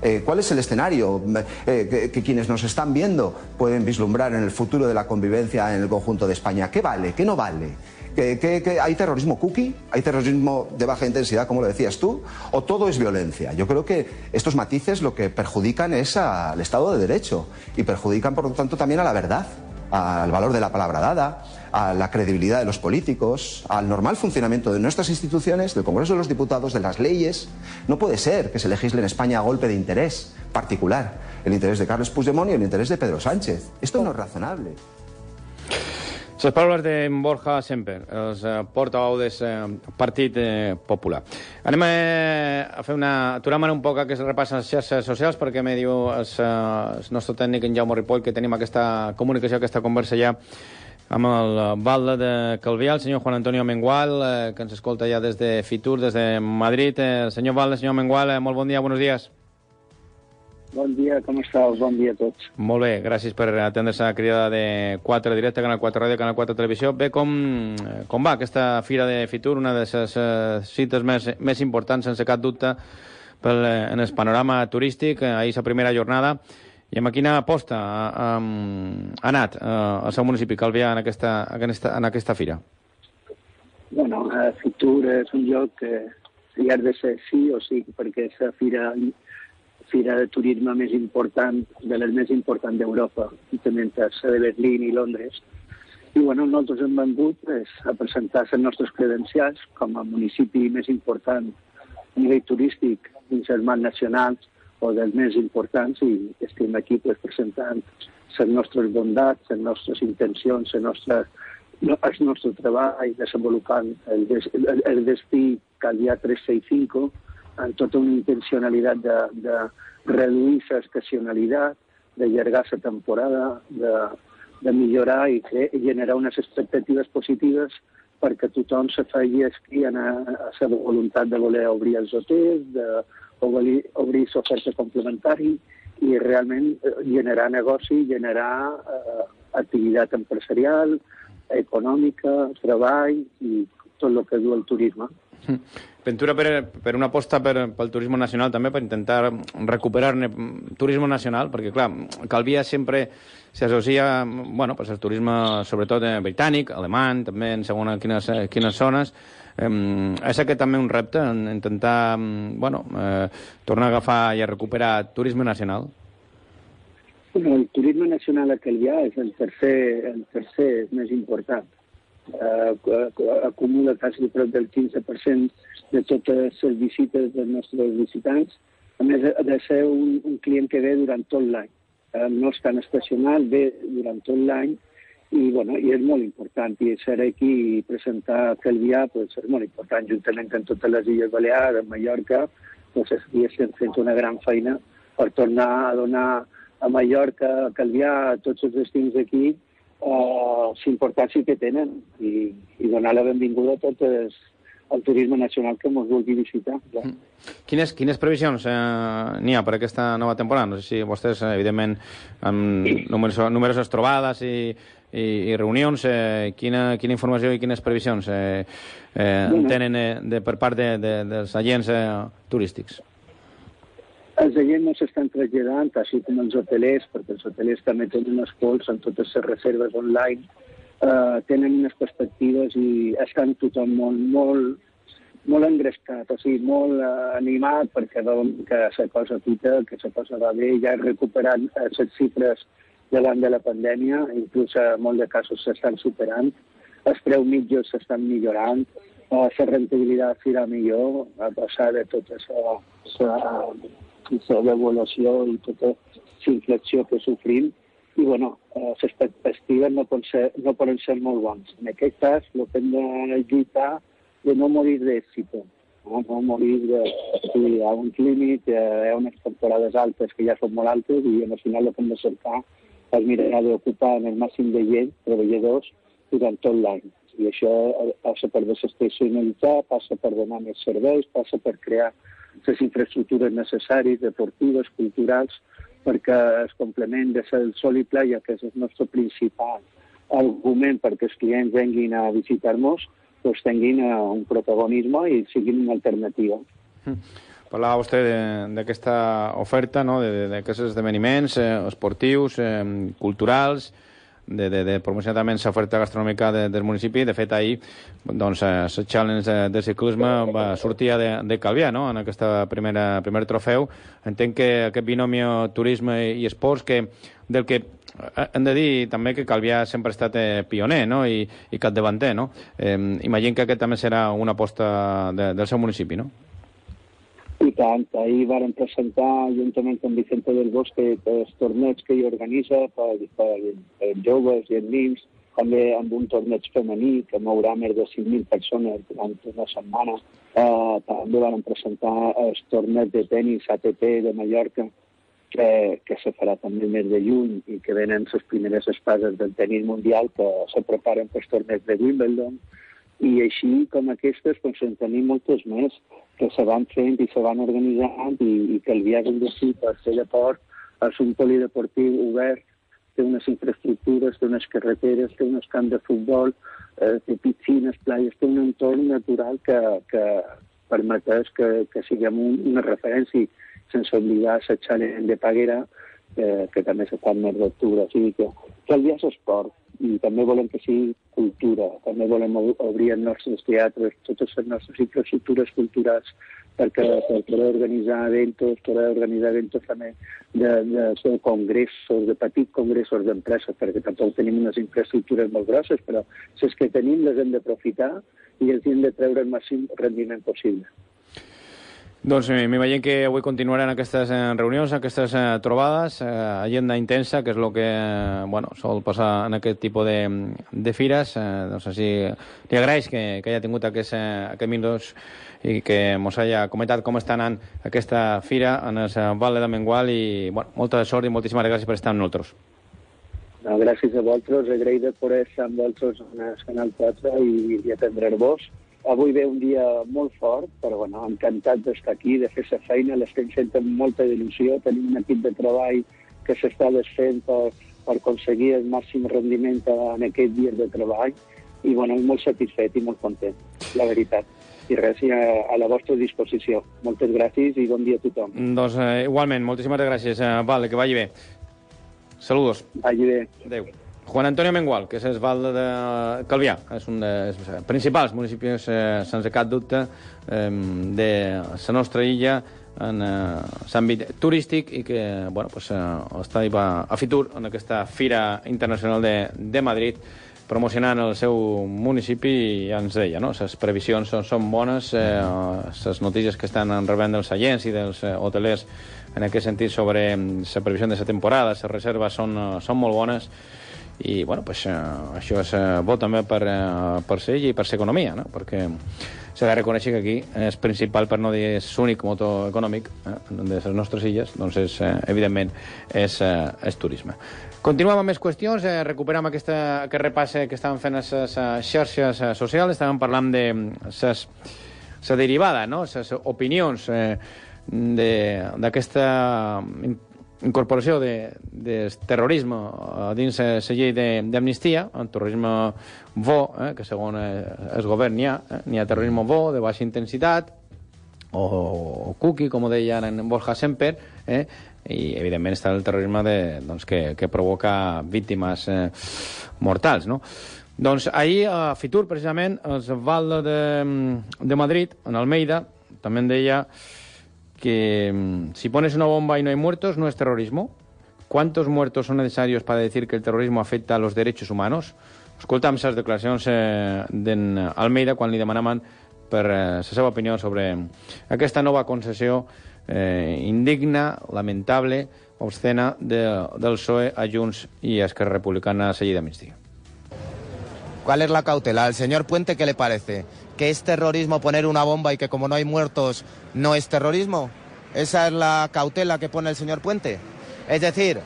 Eh, ¿Cuál es el escenario eh, que, quienes nos están viendo pueden vislumbrar en el futuro de la convivencia en el conjunto de España? ¿Qué vale? ¿Qué no vale? ¿Que, hay terrorismo cookie? ¿Hay terrorismo de baja intensidad, como lo decías tú? ¿O todo es violencia? Yo creo que estos matices lo que perjudican es al Estado de Derecho y perjudican, por lo tanto, también a la verdad, al valor de la palabra dada, a la credibilidad de los políticos, al normal funcionamiento de nuestras instituciones, del Congreso de los Diputados, de las leyes. No puede ser que se legisle en España a golpe de interés particular, el interés de Carlos Puigdemont y el interés de Pedro Sánchez. Esto no es razonable. Les paraules de Borja Semper, el eh, portaveu del eh, Partit eh, Popular. Anem a, a fer una... Aturam un poc que es repassen les xarxes socials perquè me diu el, eh, el nostre tècnic en Jaume Ripoll que tenim aquesta comunicació, aquesta conversa ja amb el Valde de Calvià, el senyor Juan Antonio Mengual, eh, que ens escolta ja des de Fitur, des de Madrid. Eh, senyor Valde, senyor Mengual, eh, molt bon dia, buenos días. Bon dia, com estàu? Bon dia a tots. Molt bé, gràcies per atendre-se a la cridada de 4 directe, Canal 4 Ràdio, Canal 4 Televisió. Bé, com, com va aquesta Fira de Fitur, una de les uh, cites més, més importants, sense cap dubte, pel, en el panorama turístic, ahir la primera jornada, i amb quina aposta ha, ha anat uh, el seu municipi, Calvià, en aquesta, en aquesta, en aquesta fira? Bueno, uh, Fitur és un lloc que hi ha de ser sí o sí, perquè la fira fira de turisme més important, de les més importants d'Europa, també entre de Berlín i Londres. I bueno, nosaltres hem vengut pues, a presentar les nostres credencials com a municipi més important a nivell turístic dins els marcs nacionals o dels més importants i estem aquí pues, presentant les nostres bondats, les nostres intencions, les nostres, el nostre treball, desenvolupant el, el, el destí Calvià 365, amb tota una intencionalitat de, de reduir l'estacionalitat, d'allargar la temporada, de, de millorar i, fer, generar unes expectatives positives perquè tothom se faci escrit a, a la voluntat de voler obrir els hotels, de obrir, obrir l'oferta complementari i realment eh, generar negoci, generar eh, activitat empresarial, econòmica, treball i tot el que du el turisme. [LAUGHS] Ventura per, per una aposta per, pel turisme nacional també, per intentar recuperar turisme nacional, perquè, clar, Calvia sempre s'associa, bueno, pues el turisme sobretot eh, britànic, alemany, també en segons quines, eh, quines zones. Eh, és aquest també un repte, en intentar, bueno, eh, tornar a agafar i a recuperar turisme nacional? Bueno, el turisme nacional a Calvià és el tercer, el tercer més important eh, acumula quasi prop del 15% de totes les visites dels nostres visitants. A més, de ser un, un client que ve durant tot l'any. Eh, no és tan estacional, ve durant tot l'any i, bueno, i és molt important. I ser aquí i presentar Calvià pues, és molt important, juntament amb totes les Illes Balears, amb Mallorca, pues, estem fent una gran feina per tornar a donar a Mallorca, a Calvià, a tots els destins d'aquí, eh, l'importància que tenen i, i donar la benvinguda a tot el, el turisme nacional que ens vulgui visitar. Ja. Mm. Quines, quines previsions eh, n'hi ha per aquesta nova temporada? No sé si vostès, evidentment, amb sí. numeroses, numeroses trobades i, i, i reunions, eh, quina, quina informació i quines previsions eh, eh, bueno. tenen eh, de, per part de, de, dels agents eh, turístics? Els agents no s'estan traslladant, així com els hotelers, perquè els hotelers també tenen unes pols amb totes les reserves online, eh, tenen unes perspectives i estan tothom molt, molt, molt engrescat, o sigui, molt eh, animat perquè veuen que la cosa pita, que la cosa va bé, ja recuperant eh, les xifres davant de la pandèmia, inclús eh, molt de casos s'estan superant, els preu mitjos s'estan millorant, eh, la rentabilitat serà millor, a passar de tot això, la devaluació i tota la inflació que sofrim, i bueno, eh, les perspectives no, poden ser, no poden ser molt bons. En aquest cas, el que hem de lluitar de no morir d'èxit, no, no morir de... Sí, hi ha un límit, hi ha unes temporades altes que ja són molt altes i al final el que hem de cercar és mirar d'ocupar en el màxim de gent, treballadors, durant tot l'any. I això passa per desestacionalitzar, passa per donar més serveis, passa per crear les infraestructures necessàries, deportives, culturals, perquè es complement de el sol i playa, que és el nostre principal argument perquè els clients venguin a visitar-nos, doncs tinguin eh, un protagonisme i siguin una alternativa. Mm. Parlava vostè d'aquesta oferta, no? d'aquests esdeveniments eh, esportius, eh, culturals, de, de, de promocionar també l'oferta gastronòmica de, del municipi. De fet, ahir, doncs, el eh, challenge de, de ciclisme va sortir de, de Calvià, no?, en primera, primer trofeu. Entenc que aquest binomio turisme i esports, que, del que eh, hem de dir també que Calvià sempre ha estat eh, pioner no? I, i capdavanter. No? Eh, imagino que aquest també serà una aposta de, del seu municipi, no? I tant, ahir varen presentar, juntament amb Vicente del Bosque, els torneigs que hi organitza per, per, per joves i nens, també amb un torneig femení que mourà més de 5.000 persones durant una setmana. Eh, també van presentar el torneig de tennis ATP de Mallorca, que, que se farà també el de juny i que venen les primeres espases del tennis mundial que se preparen per torneig de Wimbledon. I així com aquestes, doncs en tenim moltes més que se van fent i se van organitzant i, i que el viatge de sí per ser de port és un polideportiu obert té unes infraestructures, té unes carreteres, té uns camps de futbol, eh, té piscines, playes, té un entorn natural que, que permeteix que, que siguem un, una referència sense oblidar la challenge de Paguera, eh, que també s'està al mes d'octubre. O sigui que, que el dia és esport i també volem que sigui cultura, també volem obrir els nostres teatres, totes les nostres infraestructures culturals perquè per poder organitzar eventos, poder organitzar eventos també de, de, de congressos, de petits congressos d'empreses, perquè tampoc tenim unes infraestructures molt grosses, però és que tenim les hem d'aprofitar i els hem de treure el màxim rendiment possible. Doncs eh, m'imagino que avui continuaran aquestes eh, reunions, aquestes eh, trobades, eh, agenda intensa, que és el que eh, bueno, sol passar en aquest tipus de, de fires. Eh, doncs així li agraeix que, que hagi tingut aquests, eh, aquests minuts i que ens hagi comentat com està anant aquesta fira en el Valle de Mengual i bueno, molta sort i moltíssimes gràcies per estar amb nosaltres. No, gràcies a vosaltres, agraït de poder estar amb vosaltres en el Canal 4 i, i atendre-vos. Avui ve un dia molt fort, però bueno, encantat d'estar aquí, de fer la feina, l'estem fent amb molta il·lusió, tenim un equip de treball que s'està desfent per, per aconseguir el màxim rendiment en aquest dia de treball i bueno, molt satisfet i molt content, la veritat i res, a, a la vostra disposició. Moltes gràcies i bon dia a tothom. Doncs eh, igualment, moltíssimes gràcies. Eh, vale, que vagi bé. Saludos. Vagi bé. Adéu. Juan Antonio Mengual, que és el Val de Calvià, és un dels principals municipis, eh, sense cap dubte, eh, de la nostra illa en eh, l'àmbit turístic i que bueno, pues, eh, està a Fitur, en aquesta Fira Internacional de, de Madrid, promocionant el seu municipi i ja ens deia, no? Les previsions són, són bones, eh, les notícies que estan rebent dels agents i dels eh, hotelers en aquest sentit sobre la previsió de la temporada, les reserves són, eh, són molt bones i bueno, pues, eh, això és eh, bo també per, eh, per ser i per ser economia, no? perquè s'ha de reconèixer que aquí és principal, per no dir és l'únic motor econòmic eh, de les nostres illes, doncs és, eh, evidentment és, eh, és turisme. Continuem amb més qüestions, eh, recuperem aquesta, aquest repasse que estàvem fent a les xarxes socials, estàvem parlant de la derivada, no? les opinions eh, d'aquesta incorporació de, de terrorisme dins la llei d'amnistia, el terrorisme bo, eh, que segons el govern n'hi ha, eh, n'hi ha terrorisme bo, de baixa intensitat, o, o cookie, com deia en Borja Semper, eh, i evidentment està el terrorisme de, doncs, que, que provoca víctimes eh, mortals, no? Doncs ahir a Fitur, precisament, el Val de, de Madrid, en Almeida, també deia que mm, si pones una bomba y no hay muertos, no es terrorismo. ¿Cuántos muertos son necesarios para decir que el terrorismo afecta a los derechos humanos? Escolta'm les declaracions eh, d'en Almeida quan li demanaven per eh, la seva opinió sobre aquesta nova concessió eh, indigna, lamentable, obscena de, del PSOE a Junts a Esquerra Republicana seguida amnistía. ¿Cuál es la cautela? ¿Al señor Puente qué le parece? ¿Que es terrorismo poner una bomba y que como no hay muertos no es terrorismo? ¿Esa es la cautela que pone el señor Puente? Es decir,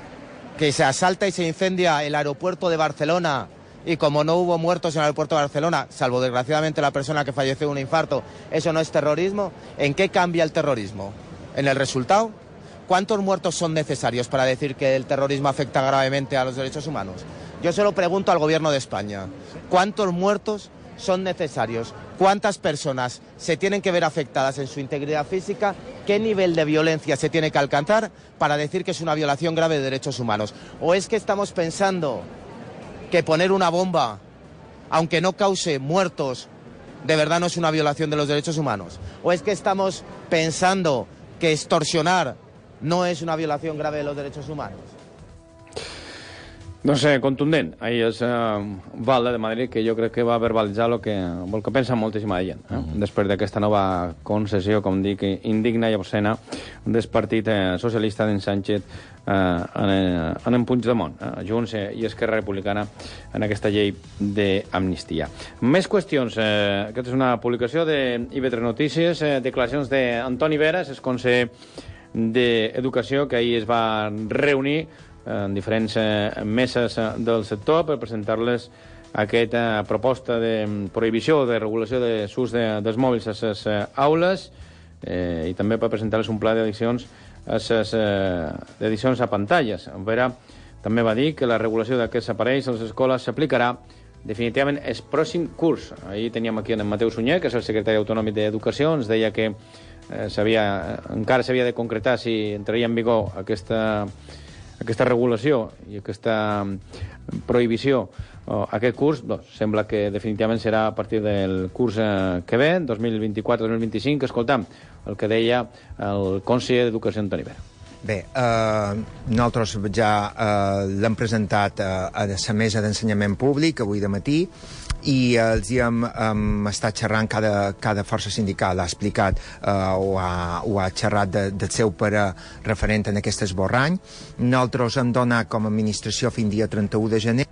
que se asalta y se incendia el aeropuerto de Barcelona y como no hubo muertos en el aeropuerto de Barcelona, salvo desgraciadamente la persona que falleció de un infarto, ¿eso no es terrorismo? ¿En qué cambia el terrorismo? en el resultado. ¿Cuántos muertos son necesarios para decir que el terrorismo afecta gravemente a los derechos humanos? Yo se lo pregunto al gobierno de España. ¿Cuántos muertos son necesarios? ¿Cuántas personas se tienen que ver afectadas en su integridad física? ¿Qué nivel de violencia se tiene que alcanzar para decir que es una violación grave de derechos humanos? ¿O es que estamos pensando que poner una bomba, aunque no cause muertos, de verdad no es una violación de los derechos humanos? ¿O es que estamos pensando que extorsionar no es una violación grave de los derechos humanos. No sé, contundent. Ahir és uh, Valde de Madrid, que jo crec que va verbalitzar el que, el que pensa moltíssima gent. Eh? Mm -hmm. Després d'aquesta nova concessió, com dic, indigna i obscena del partit eh, socialista d'en Sánchez eh, en, eh, en en Puigdemont, eh, Junts eh, i Esquerra Republicana en aquesta llei d'amnistia. Més qüestions. Eh, aquesta és una publicació de IB3 Notícies, eh, declaracions d'Antoni Veras, és conseller d'Educació, que ahir es va reunir en diferents eh, meses eh, del sector per presentar-les aquesta proposta de prohibició de regulació de l'ús de, dels mòbils a les eh, aules eh, i també per presentar-les un pla d'edicions a les eh, edicions a pantalles. Vera també va dir que la regulació d'aquests aparells a les escoles s'aplicarà definitivament el pròxim curs. Ahir teníem aquí en Mateu Sunyer, que és el secretari autonòmic d'Educació, ens deia que eh, encara s'havia de concretar si entraria en vigor aquesta aquesta regulació i aquesta mm, prohibició o aquest curs doncs, sembla que definitivament serà a partir del curs eh, que ve, 2024-2025, escoltam el que deia el conseller d'Educació Antoni Vera. Bé, eh, nosaltres ja eh, l'hem presentat eh, a la mesa d'ensenyament públic avui de matí i els hi hem, hem estat xerrant cada, cada força sindical ha explicat eh, o, ha, o ha xerrat de, del seu pare referent en aquest esborrany. Nosaltres hem donat com a administració fins dia 31 de gener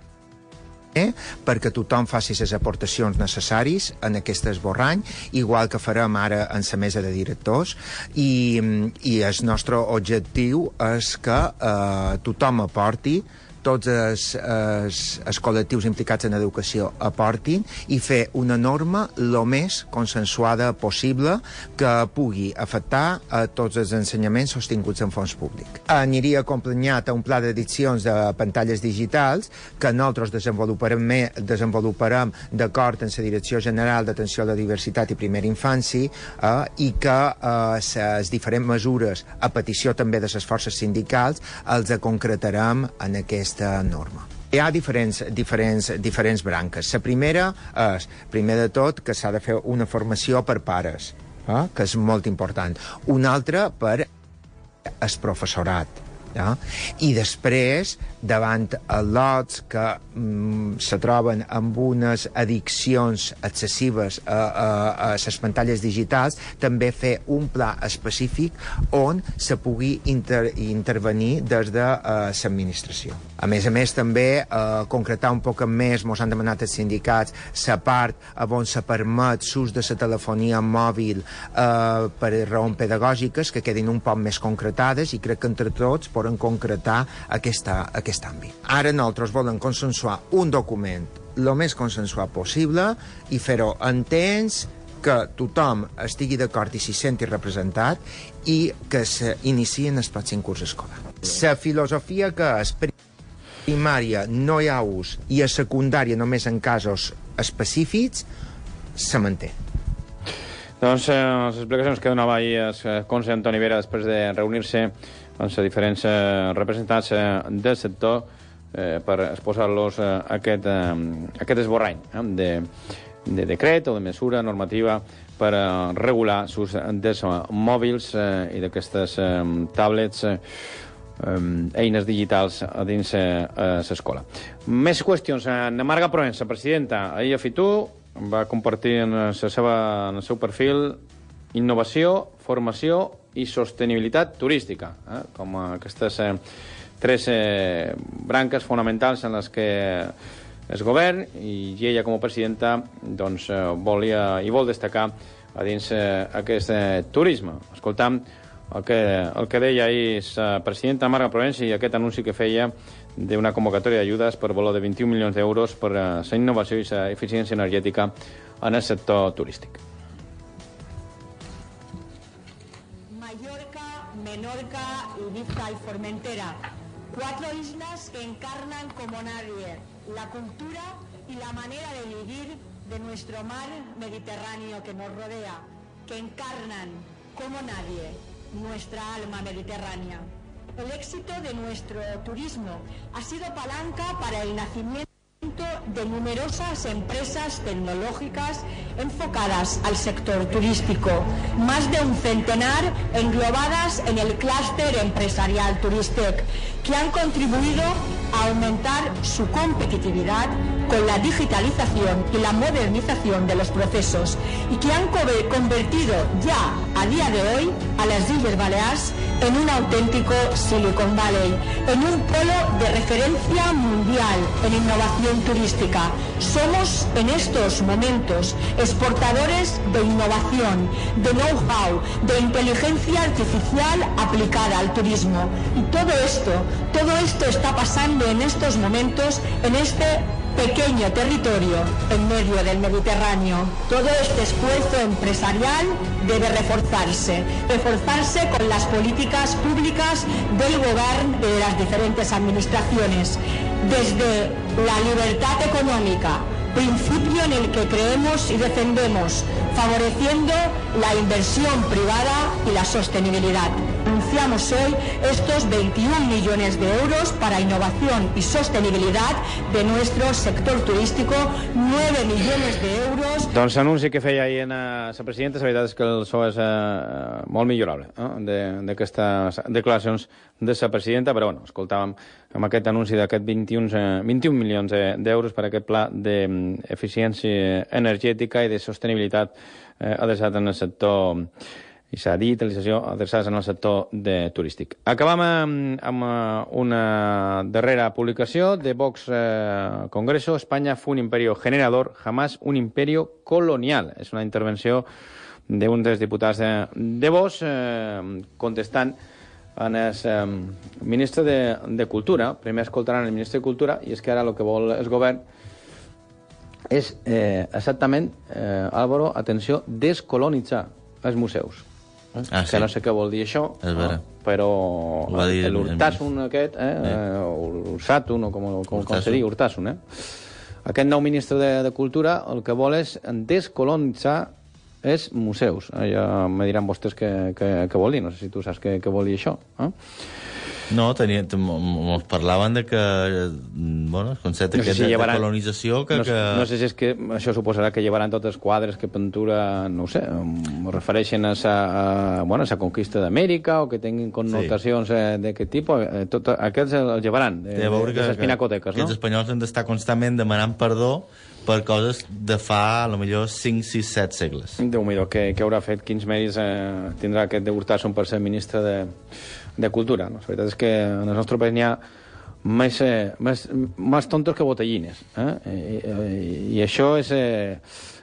eh, perquè tothom faci les aportacions necessaris en aquest esborrany, igual que farem ara en la mesa de directors, i, i el nostre objectiu és que eh, tothom aporti tots els, els, els col·lectius implicats en educació aportin i fer una norma el més consensuada possible que pugui afectar a tots els ensenyaments sostinguts en fons públic. Aniria acompanyat a un pla d'edicions de pantalles digitals que nosaltres desenvoluparem, desenvoluparem d'acord amb la Direcció General d'Atenció a la Diversitat i Primera Infància eh, i que eh, les diferents mesures, a petició també de les forces sindicals, els concretarem en aquest aquesta norma. Hi ha diferents, diferents, diferents branques. La primera és, primer de tot, que s'ha de fer una formació per pares, eh? que és molt important. Una altra per el professorat. Ja? I després, davant els lots que mm, se troben amb unes addiccions excessives a, a, a les pantalles digitals, també fer un pla específic on se pugui inter, intervenir des de l'administració. A més a més, també eh, concretar un poc més, mos han demanat els sindicats, la part on se permet l'ús de la telefonia mòbil eh, per raons pedagògiques que quedin un poc més concretades i crec que entre tots poden concretar aquesta, aquest àmbit. Ara nosaltres volem consensuar un document el més consensuat possible i fer-ho en temps que tothom estigui d'acord i s'hi senti representat i que s'iniciï en el pròxim curs escolar. La filosofia que és primària no hi ha ús i a secundària només en casos específics, se manté. Doncs eh, les explicacions que donava ahir el conseller Antoni Vera després de reunir-se amb els diferents eh, representants eh, del sector eh, per exposar-los eh, aquest, eh, aquest esborrany eh, de, de decret o de mesura normativa per eh, regular l'ús dels mòbils eh, i d'aquestes eh, tablets eh, eh, eines digitals a dins eh, l'escola. Més qüestions. En Marga Provença, presidenta, ahir a Fitu va compartir en, la seva, en el seu perfil innovació, formació i sostenibilitat turística, eh? com aquestes eh, tres eh, branques fonamentals en les que el govern i ella com a presidenta doncs, eh, volia i vol destacar a dins eh, aquest eh, turisme. Escoltam el que, el que deia ahir la presidenta Marga Provenci i aquest anunci que feia d'una convocatòria d'ajudes per valor de 21 milions d'euros per la innovació i la eficiència energètica en el sector turístic. Formentera. Cuatro islas que encarnan como nadie la cultura y la manera de vivir de nuestro mar Mediterráneo que nos rodea, que encarnan como nadie nuestra alma mediterránea. El éxito de nuestro turismo ha sido palanca para el nacimiento de numerosas empresas tecnológicas enfocadas al sector turístico, más de un centenar englobadas en el clúster empresarial Turistec, que han contribuido aumentar su competitividad con la digitalización y la modernización de los procesos y que han convertido ya a día de hoy a las Islas Baleares en un auténtico Silicon Valley, en un polo de referencia mundial en innovación turística. Somos en estos momentos exportadores de innovación, de know-how, de inteligencia artificial aplicada al turismo. Y todo esto, todo esto está pasando en estos momentos en este pequeño territorio en medio del Mediterráneo. Todo este esfuerzo empresarial debe reforzarse, reforzarse con las políticas públicas del gobierno de las diferentes administraciones, desde la libertad económica, principio en el que creemos y defendemos, favoreciendo la inversión privada y la sostenibilidad. Anunciamos hoy estos 21 millones de euros para innovación y sostenibilidad de nuestro sector turístico, 9 millones de euros... Doncs l'anunci que feia ahir en la presidenta, la veritat és que el so és eh, molt millorable eh, d'aquestes declaracions de la presidenta, però bueno, escoltàvem amb aquest anunci d'aquest 21, eh, 21 milions d'euros per a aquest pla d'eficiència energètica i de sostenibilitat eh, adreçat en el sector i s'ha digitalització adreçades en el sector de turístic. Acabam amb, amb una darrera publicació de Vox eh, Congreso. Espanya fue un imperio generador, jamás un imperio colonial. És una intervenció d'un dels diputats de, de Vox eh, contestant en el eh, ministre de, de Cultura. Primer escoltaran el ministre de Cultura i és que ara el que vol el govern és eh, exactament, eh, Álvaro, atenció, descolonitzar els museus. Eh? Ah, que sí. no sé què vol dir això, És vera. no? però l'Urtasun aquest, eh? Eh. eh. Ursatun, o com, com, com se digui, Urtasun, eh? Aquest nou ministre de, de Cultura el que vol és descolonitzar els museus. Eh, ja me diran vostès què, què, què vol dir, no sé si tu saps què, què vol dir això. Eh? No, tenia, t- m- m- ens parlaven de que, eh, bueno, el concepte No sé aquest si de, llevaran- de colonització que... no, que... no sé si és que això suposarà que llevaran tots els quadres que pintura, no sé, em refereixen a sa, a, bueno, a sa conquista d'Amèrica o que tinguin connotacions sí. eh, d'aquest tipus. Eh, tot, aquests els llevaran, de, veure de, que, de les pinacoteques, no? aquests espanyols han d'estar constantment demanant perdó per coses de fa, a lo millor, 5, 6, 7 segles. déu nhi que, que haurà fet, quins mèrits eh, tindrà aquest de Hurtasun per ser ministre de, de Cultura. No? La veritat és que en el nostre país n'hi ha més, eh, més, més tontos que botellines. Eh? I, i, I això és... Eh,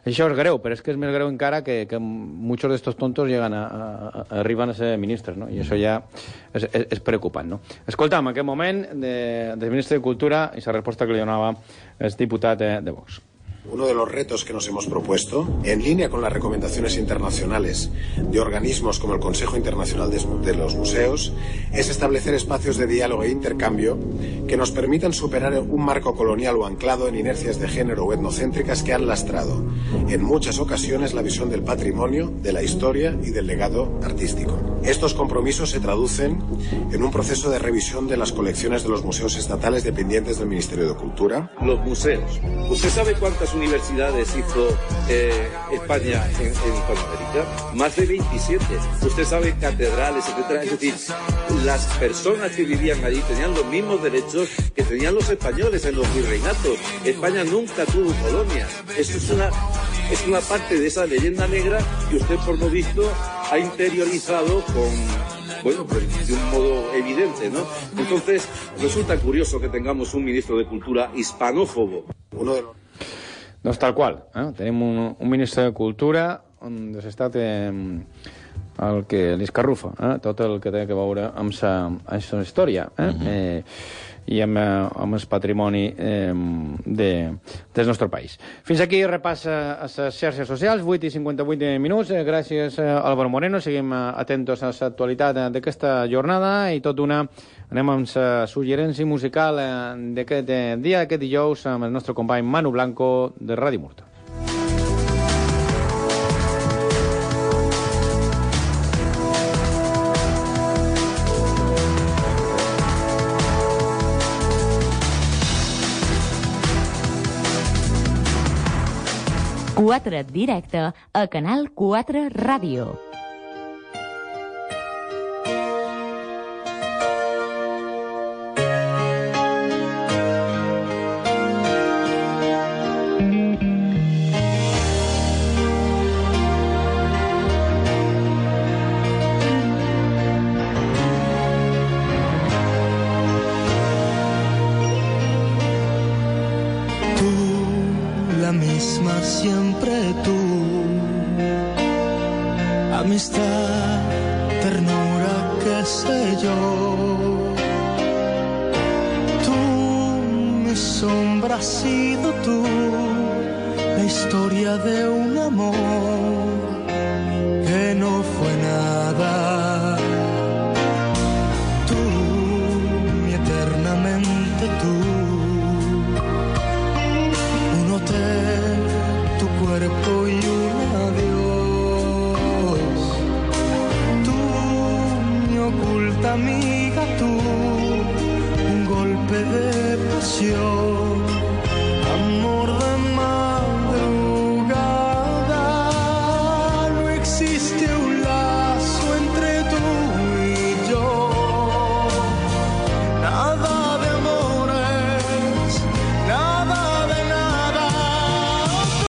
això és greu, però és que és més greu encara que, que muchos de estos tontos llegan a, a, a, arriben a ser ministres, no? I això ja és, és, és preocupant, no? Escolta, en aquest moment, de, del ministre de Cultura, i la resposta que li donava el diputat de, de Vox. Uno de los retos que nos hemos propuesto, en línea con las recomendaciones internacionales de organismos como el Consejo Internacional de los Museos, es establecer espacios de diálogo e intercambio que nos permitan superar un marco colonial o anclado en inercias de género o etnocéntricas que han lastrado en muchas ocasiones la visión del patrimonio, de la historia y del legado artístico. Estos compromisos se traducen en un proceso de revisión de las colecciones de los museos estatales dependientes del Ministerio de Cultura, los museos. ¿Usted sabe cuántas universidades hizo eh, España en, en Hispanoamérica? Más de 27. ¿Usted sabe catedrales, etcétera? Es decir, las personas que vivían allí tenían los mismos derechos que tenían los españoles en los virreinatos. España nunca tuvo colonias. Esto es una, es una parte de esa leyenda negra que usted, por lo visto, ha interiorizado con bueno, pues de un modo evidente, ¿no? Entonces, resulta curioso que tengamos un ministro de Cultura hispanófobo. Doncs tal qual. Eh? Tenim un, un ministre de Cultura on l'estat eh, el que li escarrufa, eh? tot el que té a veure amb sa, amb sa història eh? Mhm. eh, i amb, eh, amb el patrimoni eh, de, del nostre país. Fins aquí repassa a les xarxes socials, 8 i 58 minuts. Eh, gràcies, eh, Álvaro Moreno. Seguim atentos a l'actualitat d'aquesta jornada i tot una anem amb la suggerència musical d'aquest dia, aquest dijous, amb el nostre company Manu Blanco de Ràdio Murta. Quatre directe a Canal 4 Ràdio.